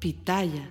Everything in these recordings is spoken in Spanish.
Pitaya.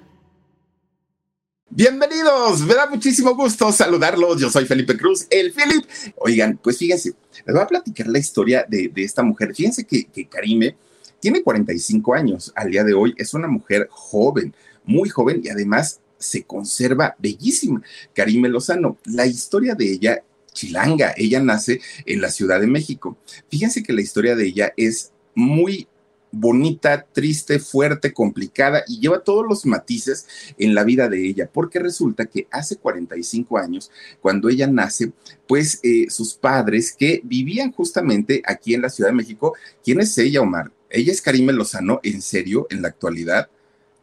Bienvenidos, me da muchísimo gusto saludarlos. Yo soy Felipe Cruz, el Philip. Oigan, pues fíjense, les voy a platicar la historia de, esta mujer. Fíjense que, que Karime tiene 45 años al día de hoy, es una mujer joven, muy joven y además se conserva bellísima. Karime Lozano, la historia de ella, chilanga, ella nace en la Ciudad de México. Fíjense que la historia de ella es muy bonita, triste, fuerte, complicada y lleva todos los matices en la vida de ella, porque resulta que hace 45 años, cuando ella nace, pues eh, sus padres que vivían justamente aquí en la Ciudad de México, ¿quién es ella, Omar? Ella es Karime Lozano, ¿en serio? ¿En la actualidad?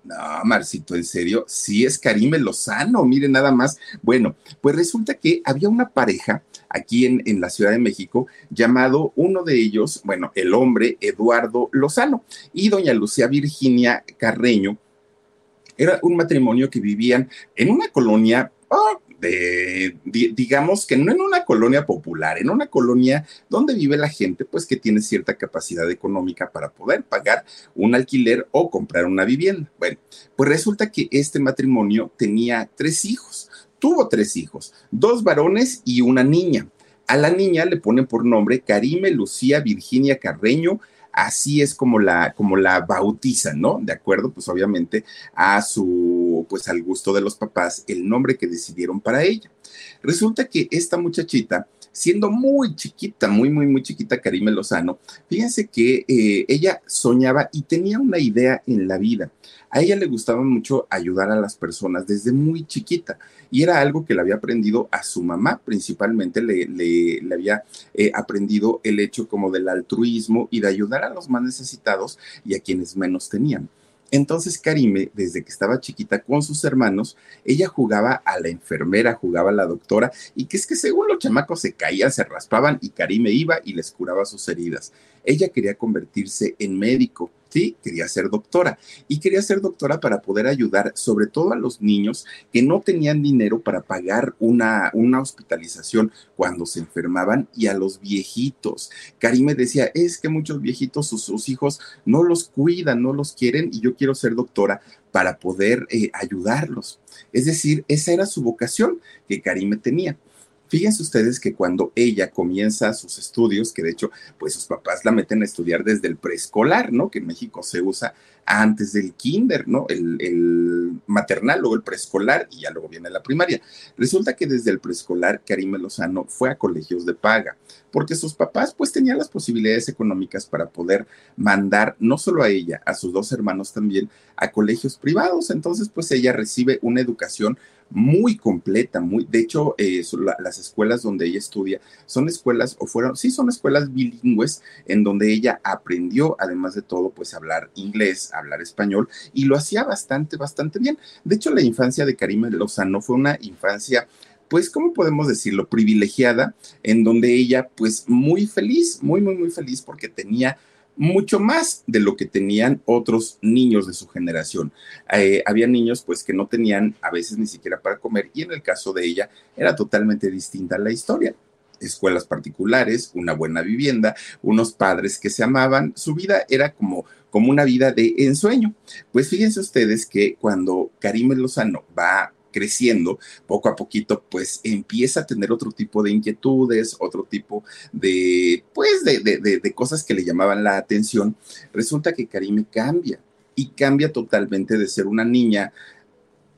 No, Marcito, en serio, sí es Karime Lozano, miren nada más. Bueno, pues resulta que había una pareja aquí en, en, la Ciudad de México, llamado uno de ellos, bueno, el hombre Eduardo Lozano y doña Lucía Virginia Carreño. Era un matrimonio que vivían en una colonia oh, digamos que no en una colonia popular, en una colonia donde vive la gente, pues que tiene cierta capacidad económica para poder pagar un alquiler o comprar una vivienda. Bueno, pues resulta que este matrimonio tenía tres hijos, tuvo tres hijos, dos varones y una niña. A la niña le ponen por nombre Karime Lucía Virginia Carreño así es como la, como la bautizan, ¿no? De acuerdo, pues obviamente a su, pues al gusto de los papás, el nombre que decidieron para ella. Resulta que esta muchachita, siendo muy chiquita, muy, muy, muy chiquita, Karime Lozano, fíjense que eh, ella soñaba y tenía una idea en la vida. A ella le gustaba mucho ayudar a las personas desde muy chiquita y era algo que le había aprendido a su mamá, principalmente le, le, había eh, aprendido el hecho como del altruismo y de ayudar a los más necesitados y a quienes menos tenían. Entonces Karime, desde que estaba chiquita con sus hermanos, ella jugaba a la enfermera, jugaba a la doctora, y que es que según los chamacos se caían, se raspaban y Karime iba y les curaba sus heridas. Ella quería convertirse en médico, sí, quería ser doctora y quería ser doctora para poder ayudar sobre todo a los niños que no tenían dinero para pagar una, una hospitalización cuando se enfermaban y a los viejitos. Karime decía, es que muchos viejitos, sus, hijos no los cuidan, no los quieren y yo quiero ser doctora para poder eh, ayudarlos. Es decir, esa era su vocación que Karime tenía. Fíjense ustedes que cuando ella comienza sus estudios, que de hecho, pues sus papás la meten a estudiar desde el preescolar, ¿no? Que en México se usa antes del kinder, ¿no? El, maternal, luego el preescolar y ya luego viene la primaria. Resulta que desde el preescolar, Karime Lozano fue a colegios de paga, porque sus papás pues tenían las posibilidades económicas para poder mandar no solo a ella, a sus dos hermanos también, a colegios privados. Entonces pues ella recibe una educación muy completa, muy, de hecho, eh, las escuelas donde ella estudia son escuelas, o fueron, sí son escuelas bilingües, en donde ella aprendió, además de todo, pues hablar inglés, hablar español, y lo hacía bastante, bastante bien. De hecho, la infancia de Karime Lozano fue una infancia pues, ¿cómo podemos decirlo? Privilegiada, en donde ella, pues, muy feliz, muy, muy, muy feliz porque tenía mucho más de lo que tenían otros niños de su generación. Eh, había niños pues que no tenían a veces ni siquiera para comer y en el caso de ella era totalmente distinta la historia. Escuelas particulares, una buena vivienda, unos padres que se amaban, su vida era como, como una vida de ensueño. Pues fíjense ustedes que cuando Karim Lozano va creciendo, poco a poquito, pues empieza a tener otro tipo de inquietudes, otro tipo de, pues, de, de, cosas que le llamaban la atención. Resulta que Karime cambia y cambia totalmente de ser una niña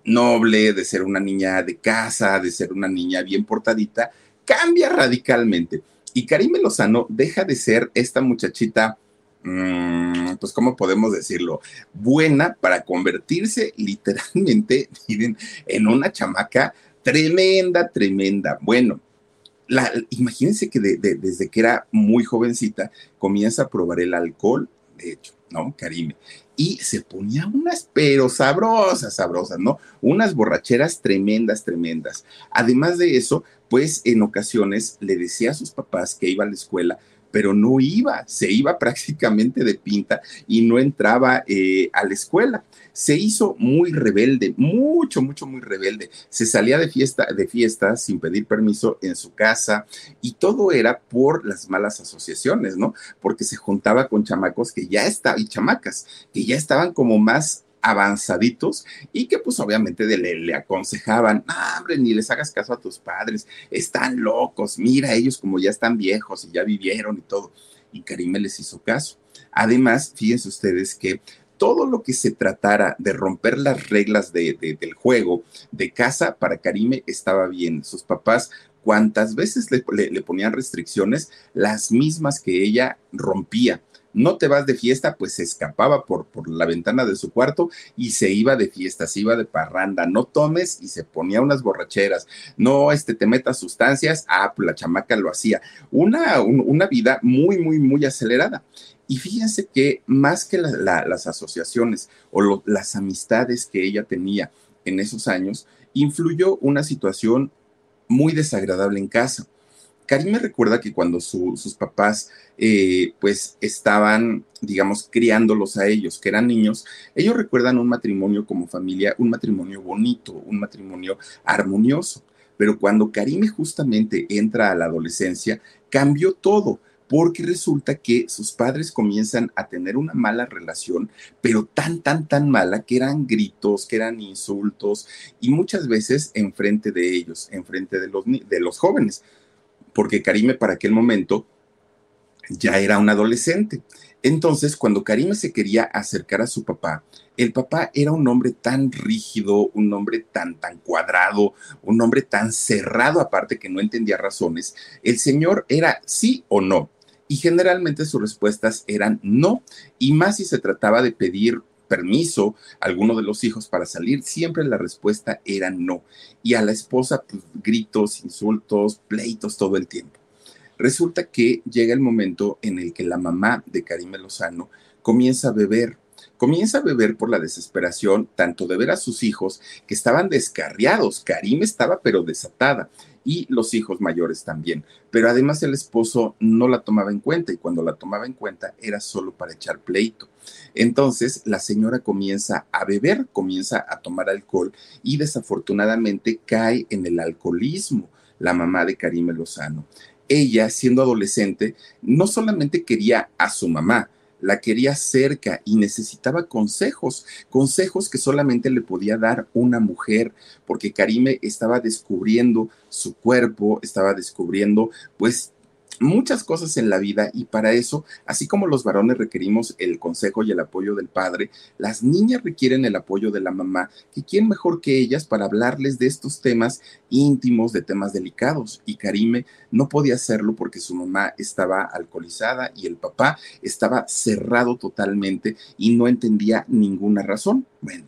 noble, de ser una niña de casa, de ser una niña bien portadita, cambia radicalmente. Y Karime Lozano deja de ser esta muchachita pues, ¿cómo podemos decirlo? Buena para convertirse literalmente, miren, en una chamaca tremenda, tremenda. Bueno, la, imagínense que desde que era muy jovencita comienza a probar el alcohol, de hecho, ¿no? Karime. Y se ponía unas, pero sabrosas, sabrosas, ¿no? Unas borracheras tremendas, tremendas. Además de eso, pues en ocasiones le decía a sus papás que iba a la escuela pero no iba, se iba prácticamente de pinta y no entraba eh, a la escuela. Se hizo muy rebelde, mucho, mucho, muy rebelde. Se salía de fiesta, de fiesta sin pedir permiso en su casa y todo era por las malas asociaciones, ¿no? Porque se juntaba con chamacos que ya estaban, y chamacas, que ya estaban como más avanzaditos y que pues obviamente le, le aconsejaban, hombre, ni les hagas caso a tus padres, están locos, mira ellos como ya están viejos y ya vivieron y todo. Y Karime les hizo caso. Además, fíjense ustedes que todo lo que se tratara de romper las reglas de, del juego de casa para Karime estaba bien. Sus papás, cuantas veces le, ponían restricciones, las mismas que ella rompía no te vas de fiesta, pues se escapaba por, por, la ventana de su cuarto y se iba de fiesta, se iba de parranda, no tomes y se ponía unas borracheras, no este, te metas sustancias, ah, pues la chamaca lo hacía. Una, una vida muy, muy, muy acelerada. Y fíjense que más que las asociaciones o las amistades que ella tenía en esos años, influyó una situación muy desagradable en casa. Karim me recuerda que cuando sus papás eh, pues estaban, digamos, criándolos a ellos, que eran niños, ellos recuerdan un matrimonio como familia, un matrimonio bonito, un matrimonio armonioso. Pero cuando Karim justamente entra a la adolescencia, cambió todo porque resulta que sus padres comienzan a tener una mala relación, pero tan, tan, tan mala que eran gritos, que eran insultos y muchas veces enfrente de ellos, enfrente de los, de los jóvenes, porque Karime para aquel momento ya era un adolescente. Entonces, cuando Karime se quería acercar a su papá, el papá era un hombre tan rígido, un hombre tan, tan cuadrado, un hombre tan cerrado, aparte que no entendía razones. El señor era sí o no y generalmente sus respuestas eran no, y más si se trataba de pedir permiso a alguno de los hijos para salir, siempre la respuesta era no. Y a la esposa, pues, gritos, insultos, pleitos todo el tiempo. Resulta que llega el momento en el que la mamá de Karime Lozano comienza a beber comienza a beber por la desesperación tanto de ver a sus hijos que estaban descarriados, Karim estaba pero desatada y los hijos mayores también, pero además el esposo no la tomaba en cuenta y cuando la tomaba en cuenta era solo para echar pleito. Entonces la señora comienza a beber, comienza a tomar alcohol y desafortunadamente cae en el alcoholismo la mamá de Karim Lozano. Ella, siendo adolescente, no solamente quería a su mamá, la quería cerca y necesitaba consejos, consejos que solamente le podía dar una mujer, porque Karime estaba descubriendo su cuerpo, estaba descubriendo pues muchas cosas en la vida y para eso, así como los varones requerimos el consejo y el apoyo del padre, las niñas requieren el apoyo de la mamá, que quién mejor que ellas para hablarles de estos temas íntimos, de temas delicados. Y Karime no podía hacerlo porque su mamá estaba alcoholizada y el papá estaba cerrado totalmente y no entendía ninguna razón. Bueno,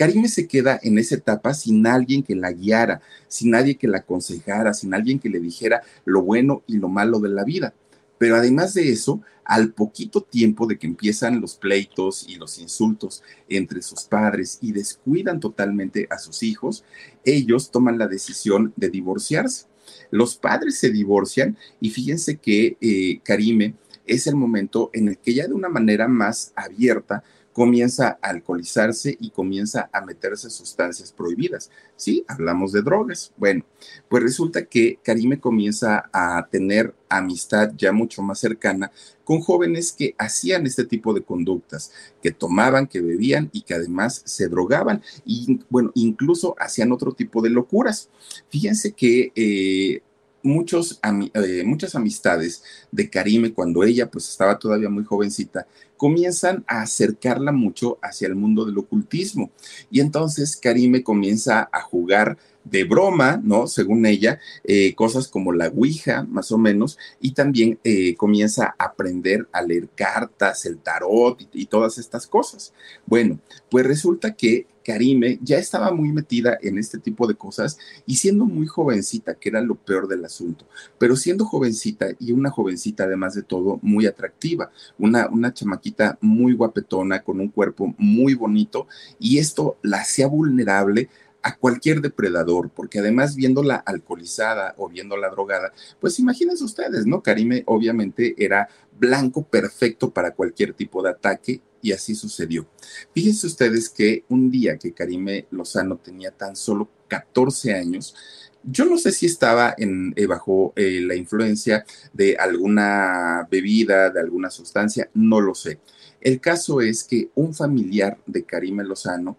Karime se queda en esa etapa sin alguien que la guiara, sin nadie que la aconsejara, sin alguien que le dijera lo bueno y lo malo de la vida. Pero además de eso, al poquito tiempo de que empiezan los pleitos y los insultos entre sus padres y descuidan totalmente a sus hijos, ellos toman la decisión de divorciarse. Los padres se divorcian y fíjense que eh, Karime es el momento en el que ya de una manera más abierta comienza a alcoholizarse y comienza a meterse sustancias prohibidas. Sí, hablamos de drogas. Bueno, pues resulta que Karime comienza a tener amistad ya mucho más cercana con jóvenes que hacían este tipo de conductas, que tomaban, que bebían y que además se drogaban y bueno, incluso hacían otro tipo de locuras. Fíjense que eh, eh, muchas amistades de Karime cuando ella pues estaba todavía muy jovencita, comienzan a acercarla mucho hacia el mundo del ocultismo. Y entonces Karime comienza a jugar de broma, ¿no? Según ella, eh, cosas como la Ouija, más o menos, y también eh, comienza a aprender a leer cartas, el tarot y, todas estas cosas. Bueno, pues resulta que Karime ya estaba muy metida en este tipo de cosas y siendo muy jovencita, que era lo peor del asunto, pero siendo jovencita y una jovencita además de todo muy atractiva, una, una chamaquita muy guapetona, con un cuerpo muy bonito y esto la hacía vulnerable a cualquier depredador, porque además viéndola alcoholizada o viéndola drogada, pues imagínense ustedes, ¿no? Karime obviamente era blanco perfecto para cualquier tipo de ataque y así sucedió. Fíjense ustedes que un día que Karime Lozano tenía tan solo 14 años, yo no sé si estaba eh, bajo eh, la influencia de alguna bebida, de alguna sustancia, no lo sé. El caso es que un familiar de Karime Lozano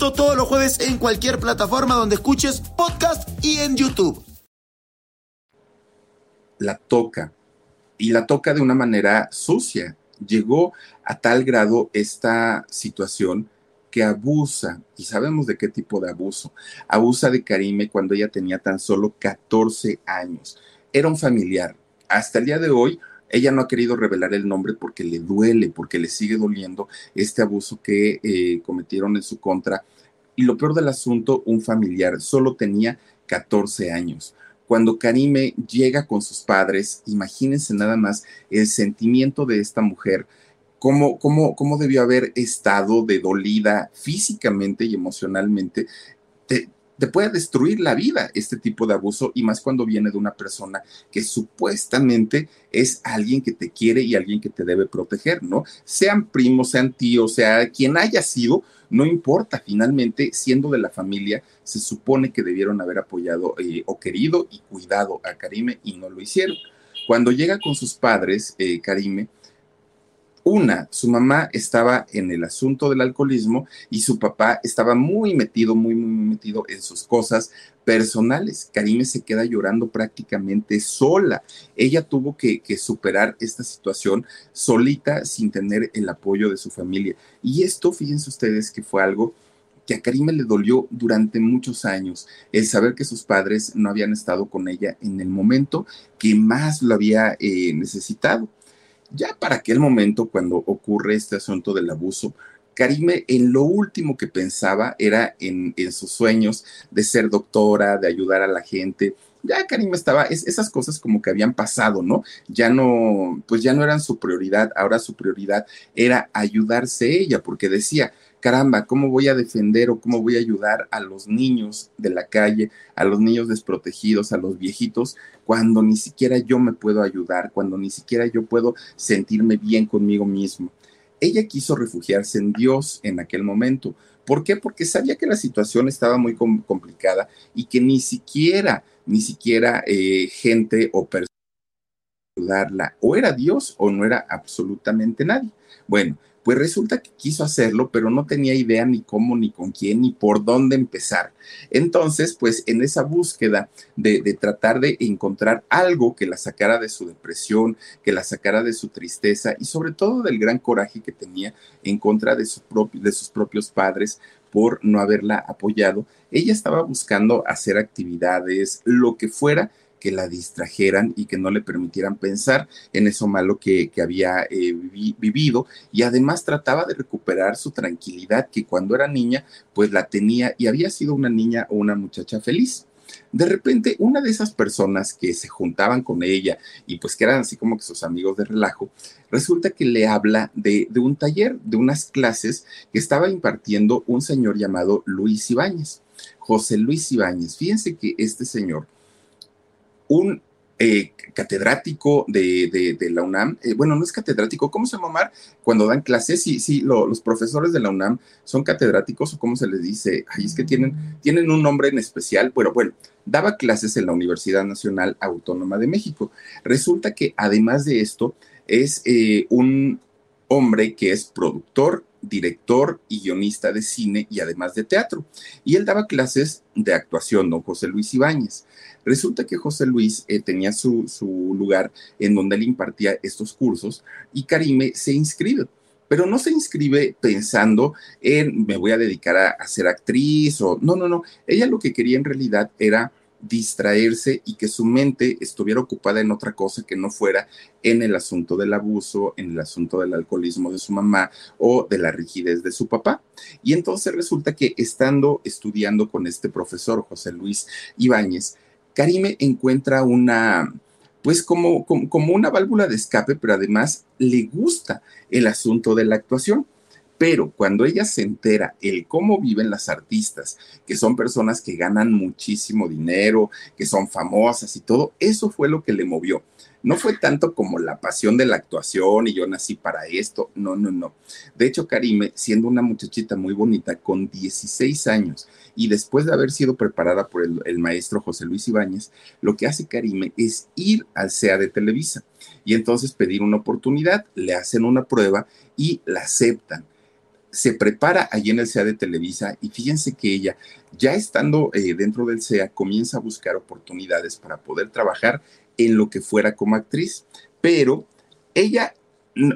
Todos los jueves en cualquier plataforma donde escuches podcast y en YouTube. La toca y la toca de una manera sucia. Llegó a tal grado esta situación que abusa, y sabemos de qué tipo de abuso. Abusa de Karime cuando ella tenía tan solo 14 años. Era un familiar. Hasta el día de hoy, ella no ha querido revelar el nombre porque le duele, porque le sigue doliendo este abuso que eh, cometieron en su contra. Y lo peor del asunto, un familiar solo tenía 14 años. Cuando Karime llega con sus padres, imagínense nada más el sentimiento de esta mujer, cómo, cómo, cómo debió haber estado de dolida físicamente y emocionalmente te puede destruir la vida este tipo de abuso y más cuando viene de una persona que supuestamente es alguien que te quiere y alguien que te debe proteger, ¿no? Sean primos, sean tíos, sea quien haya sido, no importa, finalmente, siendo de la familia, se supone que debieron haber apoyado eh, o querido y cuidado a Karime y no lo hicieron. Cuando llega con sus padres, eh, Karime, una, su mamá estaba en el asunto del alcoholismo y su papá estaba muy metido, muy, muy metido en sus cosas personales. Karime se queda llorando prácticamente sola. Ella tuvo que, superar esta situación solita sin tener el apoyo de su familia. Y esto, fíjense ustedes que fue algo que a Karime le dolió durante muchos años, el saber que sus padres no habían estado con ella en el momento que más lo había eh, necesitado. Ya para aquel momento, cuando ocurre este asunto del abuso, Karime en lo último que pensaba era en, sus sueños de ser doctora, de ayudar a la gente. Ya Karime estaba, esas cosas como que habían pasado, ¿no? Ya no, pues ya no eran su prioridad, ahora su prioridad era ayudarse ella, porque decía, caramba, ¿cómo voy a defender o cómo voy a ayudar a los niños de la calle, a los niños desprotegidos, a los viejitos, cuando ni siquiera yo me puedo ayudar, cuando ni siquiera yo puedo sentirme bien conmigo mismo? Ella quiso refugiarse en Dios en aquel momento. ¿Por qué? Porque sabía que la situación estaba muy complicada y que ni siquiera, ni siquiera eh, gente o personas ayudarla, o era Dios o no era absolutamente nadie. Bueno, pues resulta que quiso hacerlo, pero no tenía idea ni cómo, ni con quién, ni por dónde empezar. Entonces, pues en esa búsqueda de, tratar de encontrar algo que la sacara de su depresión, que la sacara de su tristeza y sobre todo del gran coraje que tenía en contra de, de sus propios padres por no haberla apoyado, ella estaba buscando hacer actividades, lo que fuera, que la distrajeran y que no le permitieran pensar en eso malo que, había eh, vivido y además trataba de recuperar su tranquilidad que cuando era niña pues la tenía y había sido una niña o una muchacha feliz. De repente, una de esas personas que se juntaban con ella y pues que eran así como que sus amigos de relajo, resulta que le habla de, de un taller, de unas clases que estaba impartiendo un señor llamado Luis Ibáñez. José Luis Ibáñez. Fíjense que este señor un eh, catedrático de, la UNAM, eh, bueno, no es catedrático, ¿cómo se llama Omar? Cuando dan clases, sí, sí, los profesores de la UNAM son catedráticos o cómo se les dice, ay, es que tienen, tienen un nombre en especial, pero bueno, daba clases en la Universidad Nacional Autónoma de México. Resulta que además de esto, es eh, un hombre que es productor, director y guionista de cine y además de teatro. Y él daba clases de actuación, don José Luis Ibáñez. Resulta que José Luis eh, tenía su, lugar en donde él impartía estos cursos y Karime se inscribe pero no se inscribe pensando en me voy a dedicar a, a, ser actriz o no, no, no. Ella lo que quería en realidad era distraerse y que su mente estuviera ocupada en otra cosa que no fuera en el asunto del abuso, en el asunto del alcoholismo de su mamá o de la rigidez de su papá. Y entonces resulta que estando estudiando con este profesor, José Luis Ibáñez, Karime encuentra una, pues como, como, como una válvula de escape, pero además le gusta el asunto de la actuación. Pero cuando ella se entera el cómo viven las artistas, que son personas que ganan muchísimo dinero, que son famosas y todo, eso fue lo que le movió. No fue tanto como la pasión de la actuación y yo nací para esto, no, no, no. De hecho, Karime, siendo una muchachita muy bonita, con 16 años y después de haber sido preparada por el, maestro José Luis Ibáñez, lo que hace Karime es ir al CEA de Televisa y entonces pedir una oportunidad, le hacen una prueba y la aceptan se prepara allí en el CEA de Televisa y fíjense que ella, ya estando eh, dentro del CEA, comienza a buscar oportunidades para poder trabajar en lo que fuera como actriz, pero ella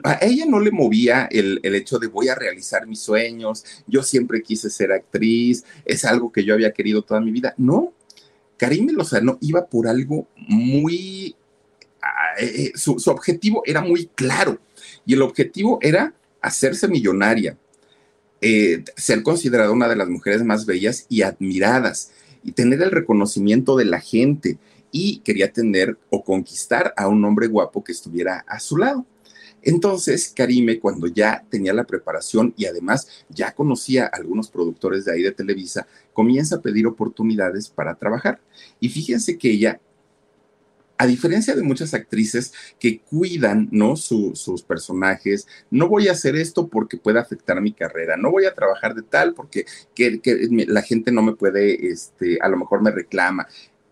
a ella no le movía el, hecho de voy a realizar mis sueños, yo siempre quise ser actriz, es algo que yo había querido toda mi vida. No, Karim Lozano iba por algo muy... Ah, eh, eh, su, su objetivo era muy claro y el objetivo era hacerse millonaria, eh, ser considerada una de las mujeres más bellas y admiradas y tener el reconocimiento de la gente y quería tener o conquistar a un hombre guapo que estuviera a su lado. Entonces, Karime, cuando ya tenía la preparación y además ya conocía a algunos productores de ahí de Televisa, comienza a pedir oportunidades para trabajar. Y fíjense que ella a diferencia de muchas actrices que cuidan, ¿no? sus personajes, no voy a hacer esto porque puede afectar mi carrera, no voy a trabajar de tal porque que, la gente no me puede, este, a lo mejor me reclama.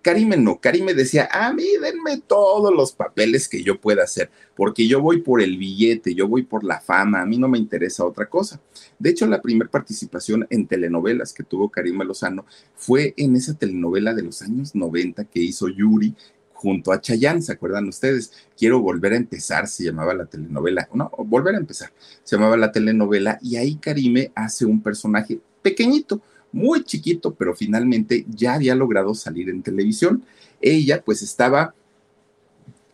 Karime no, Karime decía, a mí denme todos los papeles que yo pueda hacer, porque yo voy por el billete, yo voy por la fama, a mí no me interesa otra cosa. De hecho, la primera participación en telenovelas que tuvo Karime Lozano fue en esa telenovela de los años 90 que hizo Yuri, junto a Chayanne, ¿se acuerdan ustedes? Quiero volver a empezar, se llamaba la telenovela, no, volver a empezar, se llamaba la telenovela y ahí Karime hace un personaje pequeñito, muy chiquito, pero finalmente ya había logrado salir en televisión. Ella pues estaba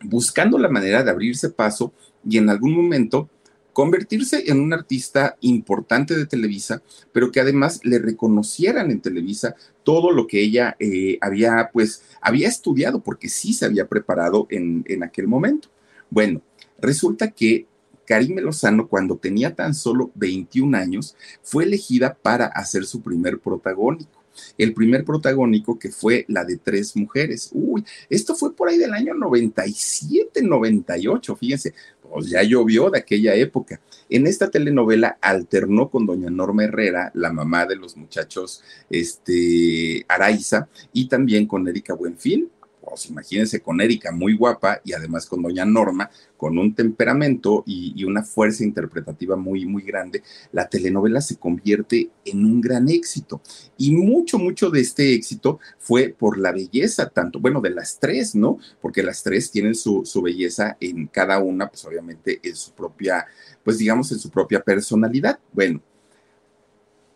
buscando la manera de abrirse paso y en algún momento convertirse en un artista importante de Televisa, pero que además le reconocieran en Televisa todo lo que ella eh, había, pues, había estudiado, porque sí se había preparado en, en aquel momento. Bueno, resulta que Karime Lozano, cuando tenía tan solo 21 años, fue elegida para hacer su primer protagónico. El primer protagónico que fue la de tres mujeres. Uy, esto fue por ahí del año 97, 98, fíjense, pues ya llovió de aquella época. En esta telenovela alternó con doña Norma Herrera, la mamá de los muchachos este, Araiza, y también con Erika Buenfil, pues imagínense con Erika muy guapa y además con doña Norma, con un temperamento y, una fuerza interpretativa muy, muy grande, la telenovela se convierte en un gran éxito. Y mucho, mucho de este éxito fue por la belleza, tanto, bueno, de las tres, ¿no? Porque las tres tienen su, su belleza en cada una, pues obviamente en su propia, pues digamos, en su propia personalidad. Bueno,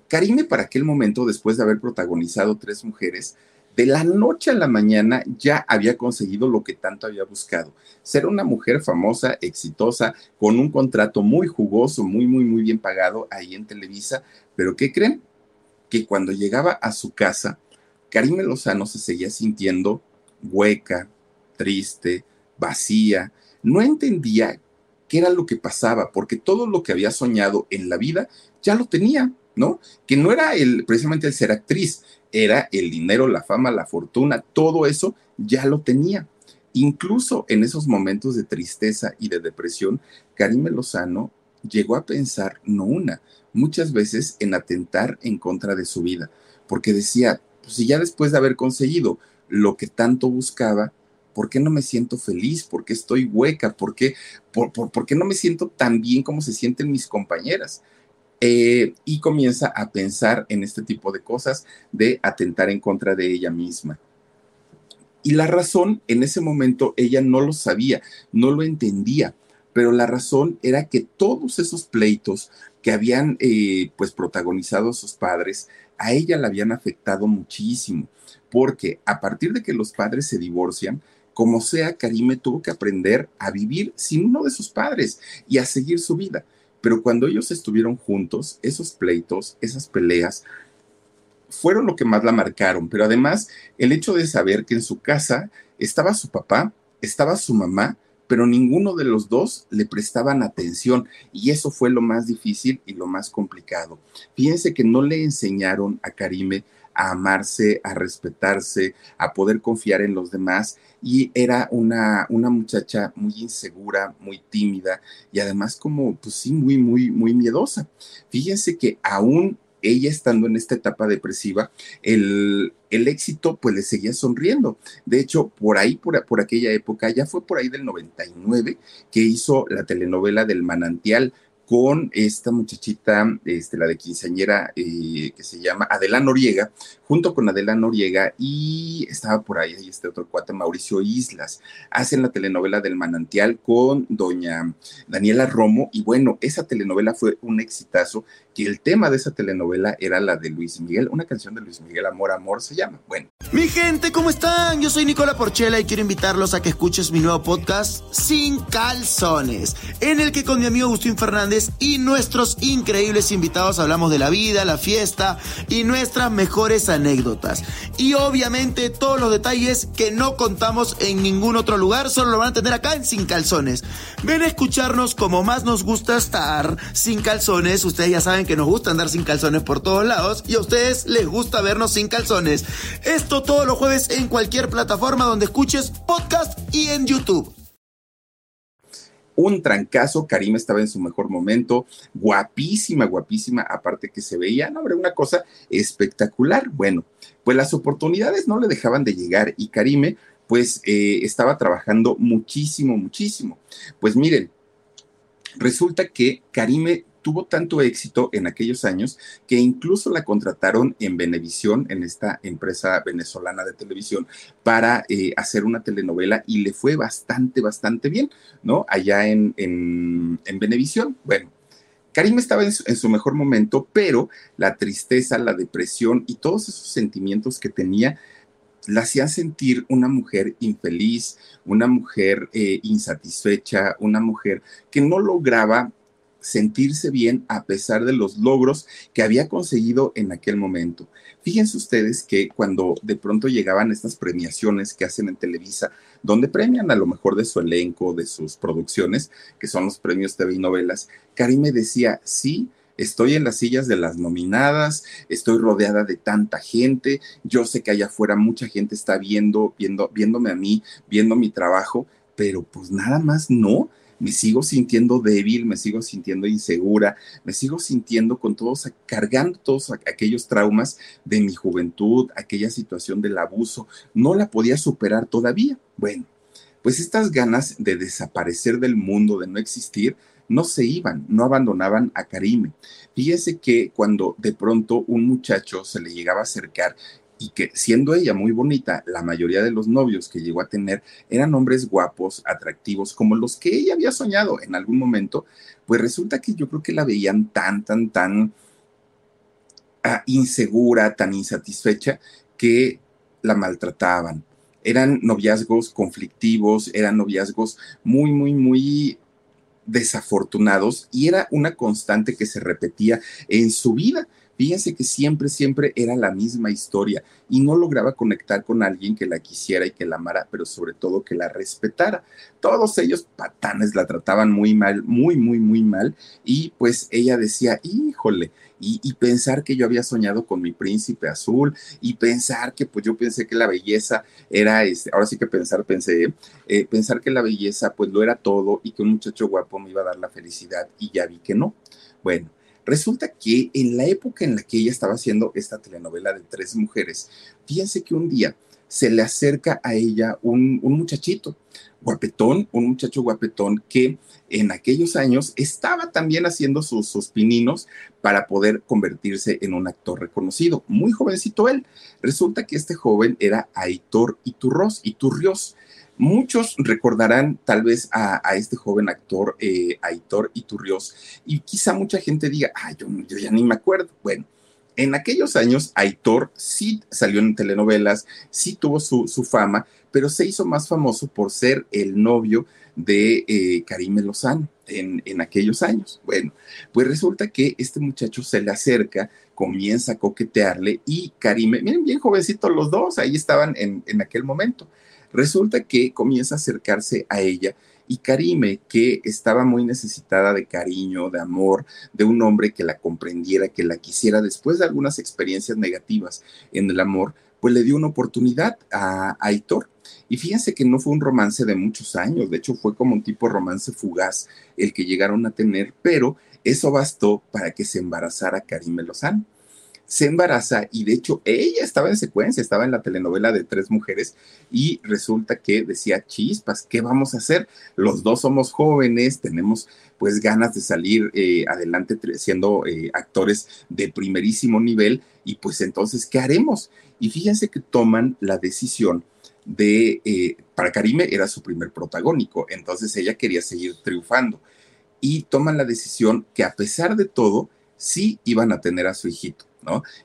Karime para aquel momento, después de haber protagonizado Tres Mujeres, de la noche a la mañana ya había conseguido lo que tanto había buscado, ser una mujer famosa, exitosa, con un contrato muy jugoso, muy, muy, muy bien pagado ahí en Televisa. Pero ¿qué creen? Que cuando llegaba a su casa, Karime Lozano se seguía sintiendo hueca, triste, vacía, no entendía qué era lo que pasaba, porque todo lo que había soñado en la vida ya lo tenía, ¿no? Que no era el, precisamente el ser actriz, era el dinero, la fama, la fortuna, todo eso ya lo tenía. Incluso en esos momentos de tristeza y de depresión, Karime Lozano llegó a pensar, no una, muchas veces en atentar en contra de su vida, porque decía, pues si ya después de haber conseguido lo que tanto buscaba, ¿por qué no me siento feliz? ¿Por qué estoy hueca? ¿Por qué, por, por qué no me siento tan bien como se sienten mis compañeras? Eh, y comienza a pensar en este tipo de cosas, de atentar en contra de ella misma. Y la razón, en ese momento, ella no lo sabía, no lo entendía, pero la razón era que todos esos pleitos que habían eh, pues protagonizado sus padres, a ella la habían afectado muchísimo, porque a partir de que los padres se divorcian, como sea, Karime tuvo que aprender a vivir sin uno de sus padres y a seguir su vida. Pero cuando ellos estuvieron juntos, esos pleitos, esas peleas, fueron lo que más la marcaron. Pero además, el hecho de saber que en su casa estaba su papá, estaba su mamá, pero ninguno de los dos le prestaban atención y eso fue lo más difícil y lo más complicado. Fíjense que no le enseñaron a Karime a amarse, a respetarse, a poder confiar en los demás. Y era una, una muchacha muy insegura, muy tímida y además como, pues sí, muy, muy, muy miedosa. Fíjense que aún ella estando en esta etapa depresiva, el, el, éxito pues le seguía sonriendo. De hecho, por ahí, por, por aquella época, ya fue por ahí del 99 que hizo la telenovela del manantial con esta muchachita, este, la de quinceañera, eh, que se llama Adela Noriega, junto con Adela Noriega, y estaba por ahí, este otro cuate, Mauricio Islas. Hacen la telenovela del manantial con doña Daniela Romo, y bueno, esa telenovela fue un exitazo, que el tema de esa telenovela era la de Luis Miguel, una canción de Luis Miguel, Amor, Amor se llama. Bueno. Mi gente, ¿cómo están? Yo soy Nicola Porchela y quiero invitarlos a que escuches mi nuevo podcast, Sin Calzones, en el que con mi amigo Agustín Fernández, y nuestros increíbles invitados hablamos de la vida, la fiesta y nuestras mejores anécdotas. Y obviamente todos los detalles que no contamos en ningún otro lugar, solo lo van a tener acá en Sin Calzones. Ven a escucharnos como más nos gusta estar sin calzones. Ustedes ya saben que nos gusta andar sin calzones por todos lados y a ustedes les gusta vernos sin calzones. Esto todos los jueves en cualquier plataforma donde escuches podcast y en YouTube un trancazo. Karim estaba en su mejor momento, guapísima, guapísima, aparte que se veía, no, hombre, una cosa espectacular. Bueno, pues las oportunidades no le dejaban de llegar y Karime, pues eh, estaba trabajando muchísimo, muchísimo. Pues miren, resulta que Karime tuvo tanto éxito en aquellos años que incluso la contrataron en Venevisión, en esta empresa venezolana de televisión, para eh, hacer una telenovela y le fue bastante, bastante bien, ¿no? Allá en, en, en Venevisión. Bueno, Karim estaba en su, mejor momento, pero la tristeza, la depresión y todos esos sentimientos que tenía la hacían sentir una mujer infeliz, una mujer eh, insatisfecha, una mujer que no lograba sentirse bien a pesar de los logros que había conseguido en aquel momento. Fíjense ustedes que cuando de pronto llegaban estas premiaciones que hacen en Televisa, donde premian a lo mejor de su elenco, de sus producciones, que son los premios TV y novelas, me decía, sí, estoy en las sillas de las nominadas, estoy rodeada de tanta gente, yo sé que allá afuera mucha gente está viendo, viendo, viéndome a mí, viendo mi trabajo, pero pues nada más no me sigo sintiendo débil, me sigo sintiendo insegura, me sigo sintiendo con todos, cargando todos aquellos traumas de mi juventud, aquella situación del abuso, no la podía superar todavía. Bueno, pues estas ganas de desaparecer del mundo, de no existir, no se iban, no abandonaban a Karime. Fíjese que cuando de pronto un muchacho se le llegaba a acercar y que siendo ella muy bonita, la mayoría de los novios que llegó a tener eran hombres guapos, atractivos, como los que ella había soñado en algún momento, pues resulta que yo creo que la veían tan, tan, tan ah, insegura, tan insatisfecha, que la maltrataban. Eran noviazgos conflictivos, eran noviazgos muy, muy, muy desafortunados y era una constante que se repetía en su vida. Fíjense que siempre, siempre era la misma historia y no lograba conectar con alguien que la quisiera y que la amara, pero sobre todo que la respetara. Todos ellos patanes la trataban muy mal, muy, muy, muy mal y pues ella decía, híjole, y, pensar que yo había soñado con mi príncipe azul y pensar que pues yo pensé que la belleza era, este, ahora sí que pensar, pensé, eh, pensar que la belleza pues lo era todo y que un muchacho guapo me iba a dar la felicidad y ya vi que no. Bueno, Resulta que en la época en la que ella estaba haciendo esta telenovela de tres mujeres, fíjense que un día se le acerca a ella un, muchachito guapetón, un muchacho guapetón que en aquellos años estaba también haciendo sus, sus, pininos para poder convertirse en un actor reconocido. Muy jovencito él. Resulta que este joven era Aitor Iturros, Iturrios. Muchos recordarán tal vez a, este joven actor, eh, Aitor Iturrios, y quizá mucha gente diga, ay, yo, yo ya ni me acuerdo. Bueno, en aquellos años, Aitor sí salió en telenovelas, sí tuvo su, fama, pero se hizo más famoso por ser el novio de eh, Karime Lozano en, en, aquellos años. Bueno, pues resulta que este muchacho se le acerca, comienza a coquetearle y Karime, miren, bien jovencitos los dos, ahí estaban en, en aquel momento. Resulta que comienza a acercarse a ella y Karime, que estaba muy necesitada de cariño, de amor, de un hombre que la comprendiera, que la quisiera, después de algunas experiencias negativas en el amor, pues le dio una oportunidad a, Aitor. Y fíjense que no fue un romance de muchos años, de hecho fue como un tipo romance fugaz el que llegaron a tener, pero eso bastó para que se embarazara Karime Lozano se embaraza y de hecho ella estaba en secuencia, estaba en la telenovela de tres mujeres y resulta que decía, chispas, ¿qué vamos a hacer? Los dos somos jóvenes, tenemos pues ganas de salir eh, adelante siendo eh, actores de primerísimo nivel y pues entonces, ¿qué haremos? Y fíjense que toman la decisión de, eh, para Karime era su primer protagónico, entonces ella quería seguir triunfando y toman la decisión que a pesar de todo, sí iban a tener a su hijito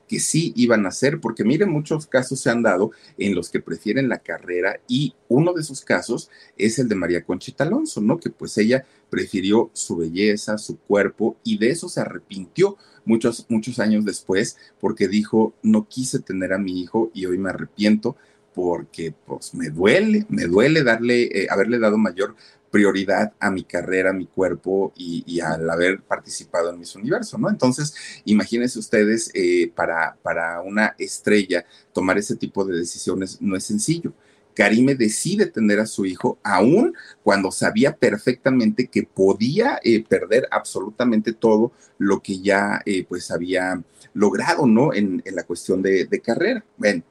que sí iban a hacer, porque miren, muchos casos se han dado en los que prefieren la carrera y uno de esos casos es el de María Conchita Alonso, ¿no? Que pues ella prefirió su belleza, su cuerpo y de eso se arrepintió muchos, muchos años después porque dijo, no quise tener a mi hijo y hoy me arrepiento porque pues me duele, me duele darle, eh, haberle dado mayor prioridad a mi carrera, a mi cuerpo y, al haber participado en mis universo, ¿no? Entonces, imagínense ustedes, eh, para, para una estrella tomar ese tipo de decisiones no es sencillo. Karime decide tener a su hijo aún cuando sabía perfectamente que podía eh, perder absolutamente todo lo que ya eh, pues había logrado, ¿no? En, la cuestión de, de carrera. Bueno,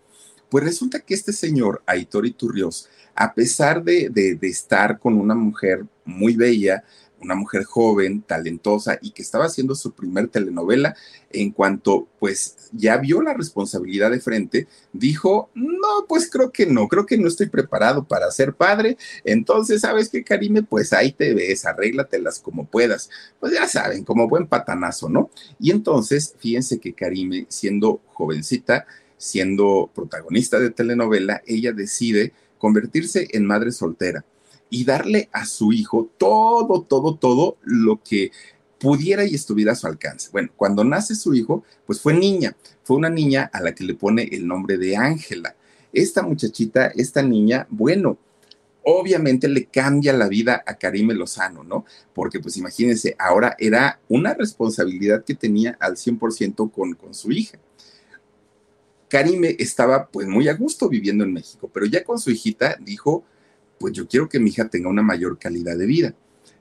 pues resulta que este señor, Aitor Iturrios, a pesar de, estar con una mujer muy bella, una mujer joven, talentosa y que estaba haciendo su primer telenovela, en cuanto pues ya vio la responsabilidad de frente, dijo, no, pues creo que no, creo que no estoy preparado para ser padre, entonces, ¿sabes qué, Karime? Pues ahí te ves, arréglatelas como puedas, pues ya saben, como buen patanazo, ¿no? Y entonces, fíjense que Karime, siendo jovencita, siendo protagonista de telenovela, ella decide convertirse en madre soltera y darle a su hijo todo, todo, todo lo que pudiera y estuviera a su alcance. Bueno, cuando nace su hijo, pues fue niña, fue una niña a la que le pone el nombre de Ángela. Esta muchachita, esta niña, bueno, obviamente le cambia la vida a Karime Lozano, ¿no? Porque pues imagínense, ahora era una responsabilidad que tenía al 100% con, con su hija. Karime estaba pues muy a gusto viviendo en México, pero ya con su hijita dijo, pues yo quiero que mi hija tenga una mayor calidad de vida.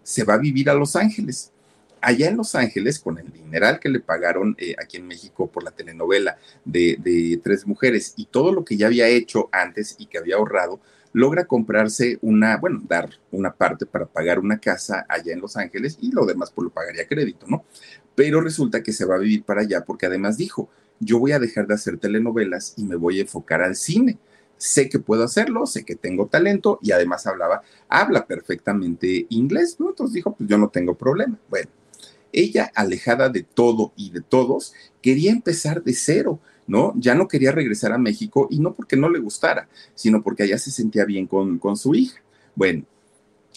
Se va a vivir a Los Ángeles. Allá en Los Ángeles, con el dineral que le pagaron eh, aquí en México por la telenovela de, Tres Mujeres y todo lo que ya había hecho antes y que había ahorrado, logra comprarse una, bueno, dar una parte para pagar una casa allá en Los Ángeles y lo demás pues lo pagaría crédito, ¿no? Pero resulta que se va a vivir para allá porque además dijo, yo voy a dejar de hacer telenovelas y me voy a enfocar al cine. Sé que puedo hacerlo, sé que tengo talento y además hablaba, habla perfectamente inglés. Entonces dijo, pues yo no tengo problema. Bueno, ella alejada de todo y de todos, quería empezar de cero, ¿no? Ya no quería regresar a México y no porque no le gustara, sino porque allá se sentía bien con, con su hija. Bueno,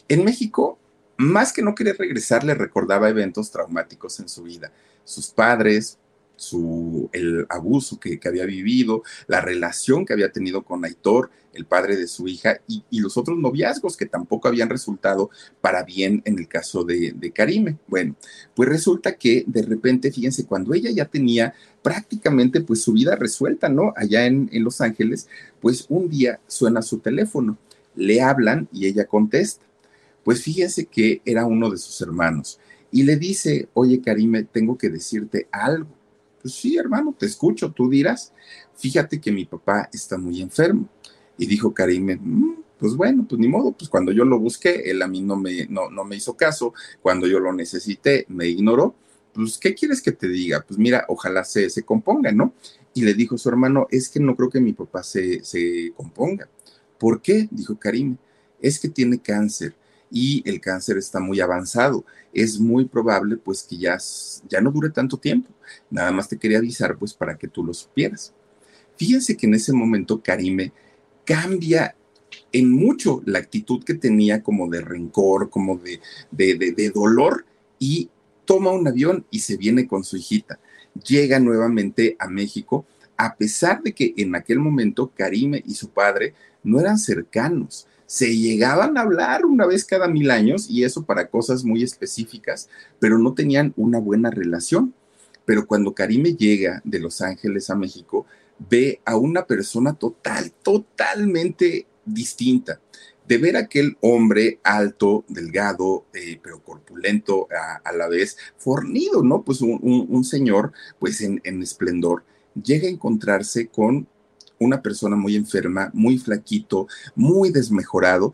en México, más que no querer regresar, le recordaba eventos traumáticos en su vida. Sus padres, su, el abuso que, había vivido, la relación que había tenido con Aitor, el padre de su hija, y, los otros noviazgos que tampoco habían resultado para bien en el caso de, Karime. Bueno, pues resulta que de repente, fíjense, cuando ella ya tenía prácticamente pues su vida resuelta, ¿no? Allá en, en Los Ángeles, pues un día suena su teléfono, le hablan y ella contesta. Pues fíjense que era uno de sus hermanos y le dice, oye Karime, tengo que decirte algo. Pues sí, hermano, te escucho, tú dirás, fíjate que mi papá está muy enfermo. Y dijo Karime, mm, pues bueno, pues ni modo, pues cuando yo lo busqué, él a mí no me, no, no me hizo caso, cuando yo lo necesité, me ignoró, pues ¿qué quieres que te diga? Pues mira, ojalá se, se componga, ¿no? Y le dijo su hermano, es que no creo que mi papá se, se componga. ¿Por qué? Dijo Karime, es que tiene cáncer y el cáncer está muy avanzado. Es muy probable pues que ya, ya no dure tanto tiempo. Nada más te quería avisar pues para que tú lo supieras. Fíjense que en ese momento Karime cambia en mucho la actitud que tenía como de rencor, como de, de, de dolor y toma un avión y se viene con su hijita. Llega nuevamente a México a pesar de que en aquel momento Karime y su padre no eran cercanos. Se llegaban a hablar una vez cada mil años y eso para cosas muy específicas, pero no tenían una buena relación. Pero cuando Karime llega de Los Ángeles a México, ve a una persona total, totalmente distinta. De ver aquel hombre alto, delgado, eh, pero corpulento a, la vez, fornido, ¿no? Pues un, señor, pues en, en esplendor, llega a encontrarse con una persona muy enferma, muy flaquito, muy desmejorado.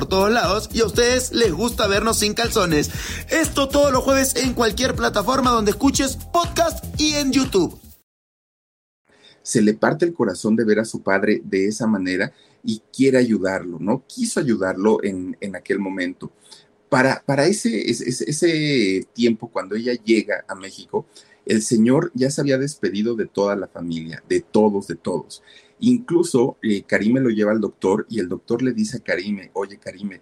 todos lados y a ustedes les gusta vernos sin calzones. Esto todos los jueves en cualquier plataforma donde escuches podcast y en YouTube. Se le parte el corazón de ver a su padre de esa manera y quiere ayudarlo, ¿no? Quiso ayudarlo en, aquel momento. Para, para ese, ese, ese tiempo, cuando ella llega a México, el señor ya se había despedido de toda la familia, de todos, de todos. Incluso eh, Karime lo lleva al doctor y el doctor le dice a Karime, oye Karime,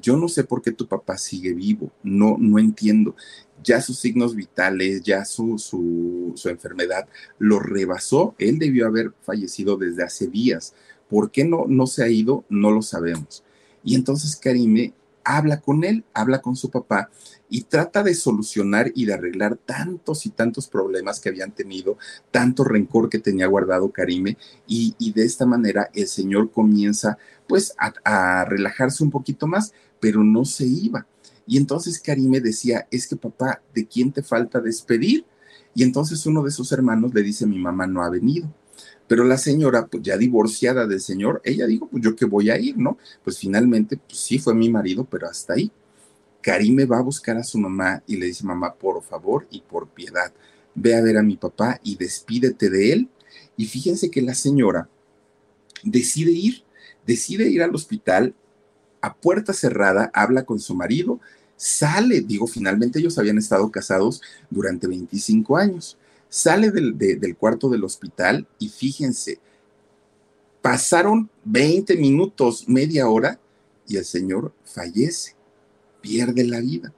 yo no sé por qué tu papá sigue vivo, no, no entiendo. Ya sus signos vitales, ya su, su, su enfermedad lo rebasó. Él debió haber fallecido desde hace días. ¿Por qué no, no se ha ido? No lo sabemos. Y entonces Karime habla con él, habla con su papá y trata de solucionar y de arreglar tantos y tantos problemas que habían tenido, tanto rencor que tenía guardado Karime y, de esta manera el Señor comienza pues a, a relajarse un poquito más, pero no se iba. Y entonces Karime decía, es que papá, ¿de quién te falta despedir? Y entonces uno de sus hermanos le dice, mi mamá no ha venido. Pero la señora, pues ya divorciada del señor, ella dijo, pues yo que voy a ir, ¿no? Pues finalmente, pues sí fue mi marido, pero hasta ahí. Karime va a buscar a su mamá y le dice, mamá, por favor y por piedad, ve a ver a mi papá y despídete de él. Y fíjense que la señora decide ir, decide ir al hospital a puerta cerrada, habla con su marido, sale, digo, finalmente ellos habían estado casados durante 25 años, sale del, cuarto del hospital y fíjense, pasaron 20 minutos, media hora y el señor fallece pierde la vida.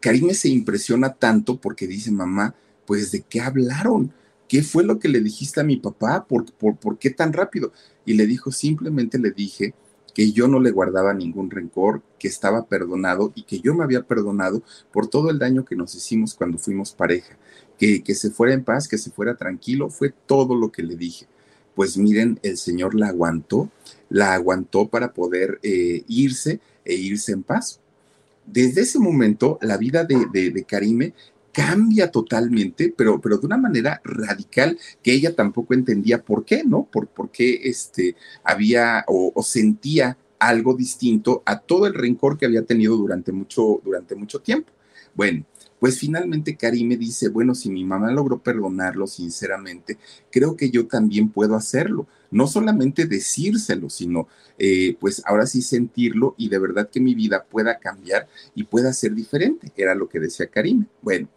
Karime se impresiona tanto porque dice, mamá, pues de qué hablaron, ¿qué fue lo que le dijiste a mi papá? ¿Por, por, por qué tan rápido? Y le dijo, simplemente le dije que yo no le guardaba ningún rencor, que estaba perdonado y que yo me había perdonado por todo el daño que nos hicimos cuando fuimos pareja, que, se fuera en paz, que se fuera tranquilo, fue todo lo que le dije. Pues miren, el Señor la aguantó, la aguantó para poder eh, irse e irse en paz desde ese momento la vida de, Karime cambia totalmente, pero, pero de una manera radical que ella tampoco entendía por qué, ¿no? Por, por qué este, había o, sentía algo distinto a todo el rencor que había tenido durante mucho, durante mucho tiempo. Bueno, pues finalmente Karime dice, bueno, si mi mamá logró perdonarlo sinceramente, creo que yo también puedo hacerlo. No solamente decírselo, sino eh, pues ahora sí sentirlo y de verdad que mi vida pueda cambiar y pueda ser diferente. Era lo que decía Karime. Bueno,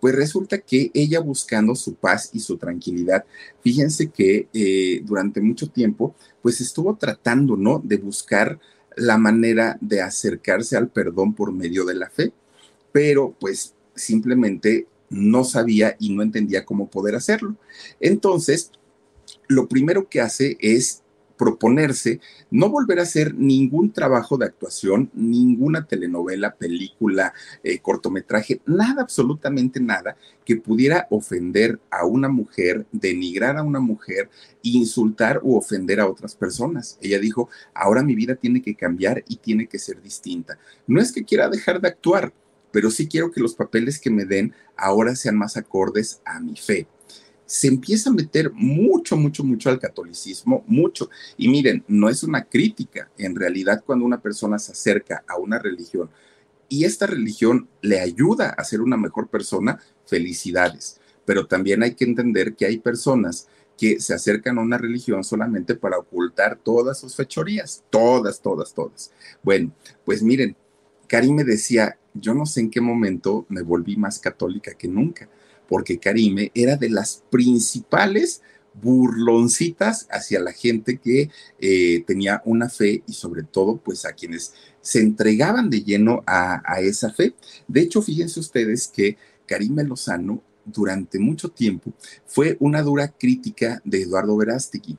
pues resulta que ella buscando su paz y su tranquilidad, fíjense que eh, durante mucho tiempo, pues estuvo tratando, ¿no? De buscar la manera de acercarse al perdón por medio de la fe, pero pues simplemente no sabía y no entendía cómo poder hacerlo. Entonces, lo primero que hace es proponerse no volver a hacer ningún trabajo de actuación, ninguna telenovela, película, eh, cortometraje, nada, absolutamente nada que pudiera ofender a una mujer, denigrar a una mujer, insultar o ofender a otras personas. Ella dijo, ahora mi vida tiene que cambiar y tiene que ser distinta. No es que quiera dejar de actuar, pero sí quiero que los papeles que me den ahora sean más acordes a mi fe. Se empieza a meter mucho, mucho, mucho al catolicismo, mucho. Y miren, no es una crítica. En realidad, cuando una persona se acerca a una religión y esta religión le ayuda a ser una mejor persona, felicidades. Pero también hay que entender que hay personas que se acercan a una religión solamente para ocultar todas sus fechorías, todas, todas, todas. Bueno, pues miren, Karime decía, yo no sé en qué momento me volví más católica que nunca, porque Karime era de las principales burloncitas hacia la gente que eh, tenía una fe y sobre todo pues a quienes se entregaban de lleno a, a esa fe. De hecho, fíjense ustedes que Karime Lozano durante mucho tiempo fue una dura crítica de Eduardo Verástegui.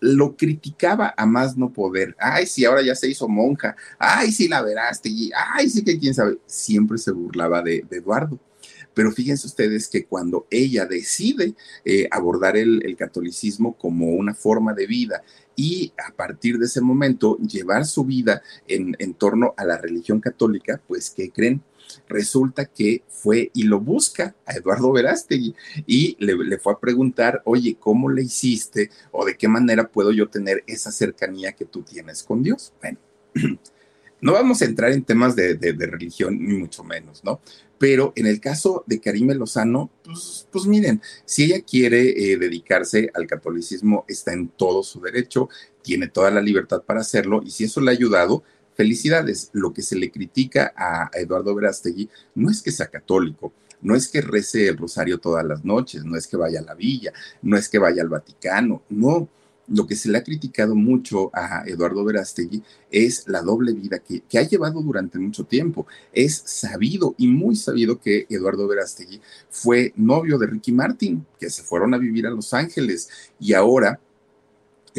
Lo criticaba a más no poder. Ay, sí, ahora ya se hizo monja. Ay, sí, la Verástegui. Ay, sí, que quién sabe. Siempre se burlaba de, Eduardo. Pero fíjense ustedes que cuando ella decide eh, abordar el, el, catolicismo como una forma de vida y a partir de ese momento llevar su vida en, en torno a la religión católica, pues, ¿qué creen? Resulta que fue y lo busca a Eduardo Verástegui y le, fue a preguntar, oye, ¿cómo le hiciste o de qué manera puedo yo tener esa cercanía que tú tienes con Dios? Bueno. No vamos a entrar en temas de, religión, ni mucho menos, ¿no? Pero en el caso de Karime Lozano, pues, pues miren, si ella quiere eh, dedicarse al catolicismo, está en todo su derecho, tiene toda la libertad para hacerlo, y si eso le ha ayudado, felicidades. Lo que se le critica a Eduardo Verástegui no es que sea católico, no es que rece el rosario todas las noches, no es que vaya a la villa, no es que vaya al Vaticano, no. Lo que se le ha criticado mucho a Eduardo Verástegui es la doble vida que, que, ha llevado durante mucho tiempo. Es sabido y muy sabido que Eduardo Verástegui fue novio de Ricky Martin, que se fueron a vivir a Los Ángeles y ahora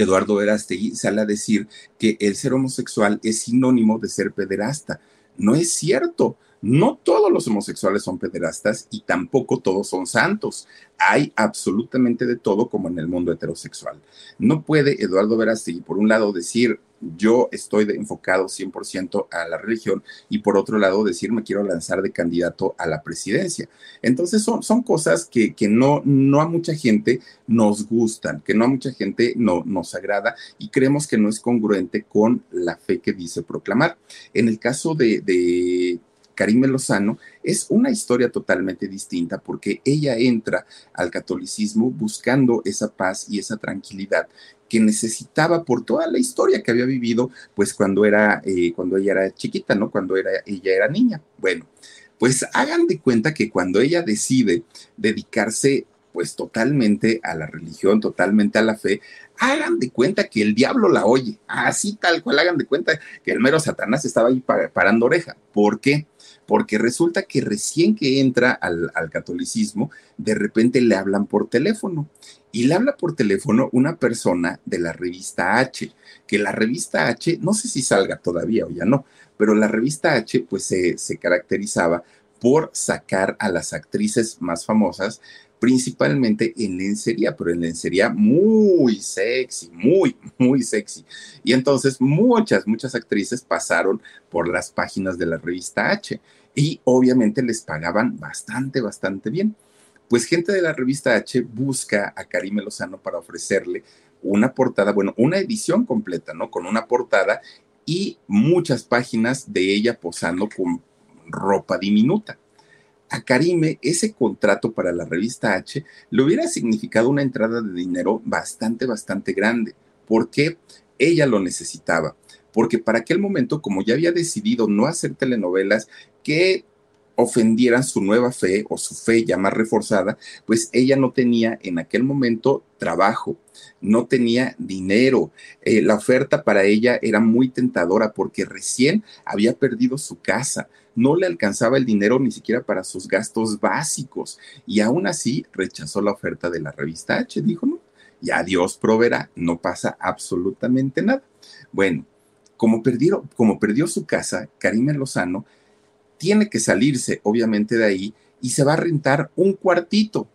Eduardo Verástegui sale a decir que el ser homosexual es sinónimo de ser pederasta. No es cierto. No todos los homosexuales son pederastas y tampoco todos son santos. Hay absolutamente de todo como en el mundo heterosexual. No puede Eduardo Verástegui, por un lado, decir yo estoy enfocado 100% a la religión y por otro lado decir me quiero lanzar de candidato a la presidencia. Entonces son, cosas que, que no, no a mucha gente nos gustan, que no a mucha gente no, nos agrada y creemos que no es congruente con la fe que dice proclamar. En el caso de Karime Lozano, es una historia totalmente distinta porque ella entra al catolicismo buscando esa paz y esa tranquilidad que necesitaba por toda la historia que había vivido, pues cuando era, eh, cuando ella era chiquita, ¿no? Cuando era, ella era niña. Bueno, pues hagan de cuenta que cuando ella decide dedicarse pues totalmente a la religión, totalmente a la fe, hagan de cuenta que el diablo la oye, así tal cual, hagan de cuenta que el mero Satanás estaba ahí parando oreja. ¿Por qué? Porque resulta que recién que entra al, al catolicismo, de repente le hablan por teléfono y le habla por teléfono una persona de la revista H, que la revista H, no sé si salga todavía o ya no, pero la revista H pues se, se caracterizaba por sacar a las actrices más famosas principalmente en lencería, pero en lencería muy sexy, muy, muy sexy. Y entonces muchas, muchas actrices pasaron por las páginas de la revista H y obviamente les pagaban bastante, bastante bien. Pues gente de la revista H busca a Karime Lozano para ofrecerle una portada, bueno, una edición completa, ¿no? Con una portada y muchas páginas de ella posando con ropa diminuta. A Karime ese contrato para la revista H le hubiera significado una entrada de dinero bastante, bastante grande, porque ella lo necesitaba, porque para aquel momento, como ya había decidido no hacer telenovelas, que ofendieran su nueva fe o su fe ya más reforzada, pues ella no tenía en aquel momento trabajo, no tenía dinero. Eh, la oferta para ella era muy tentadora porque recién había perdido su casa, no le alcanzaba el dinero ni siquiera para sus gastos básicos y aún así rechazó la oferta de la revista H. Dijo, no, ya Dios proveerá, no pasa absolutamente nada. Bueno, como, como perdió su casa, Karime Lozano tiene que salirse, obviamente, de ahí y se va a rentar un cuartito.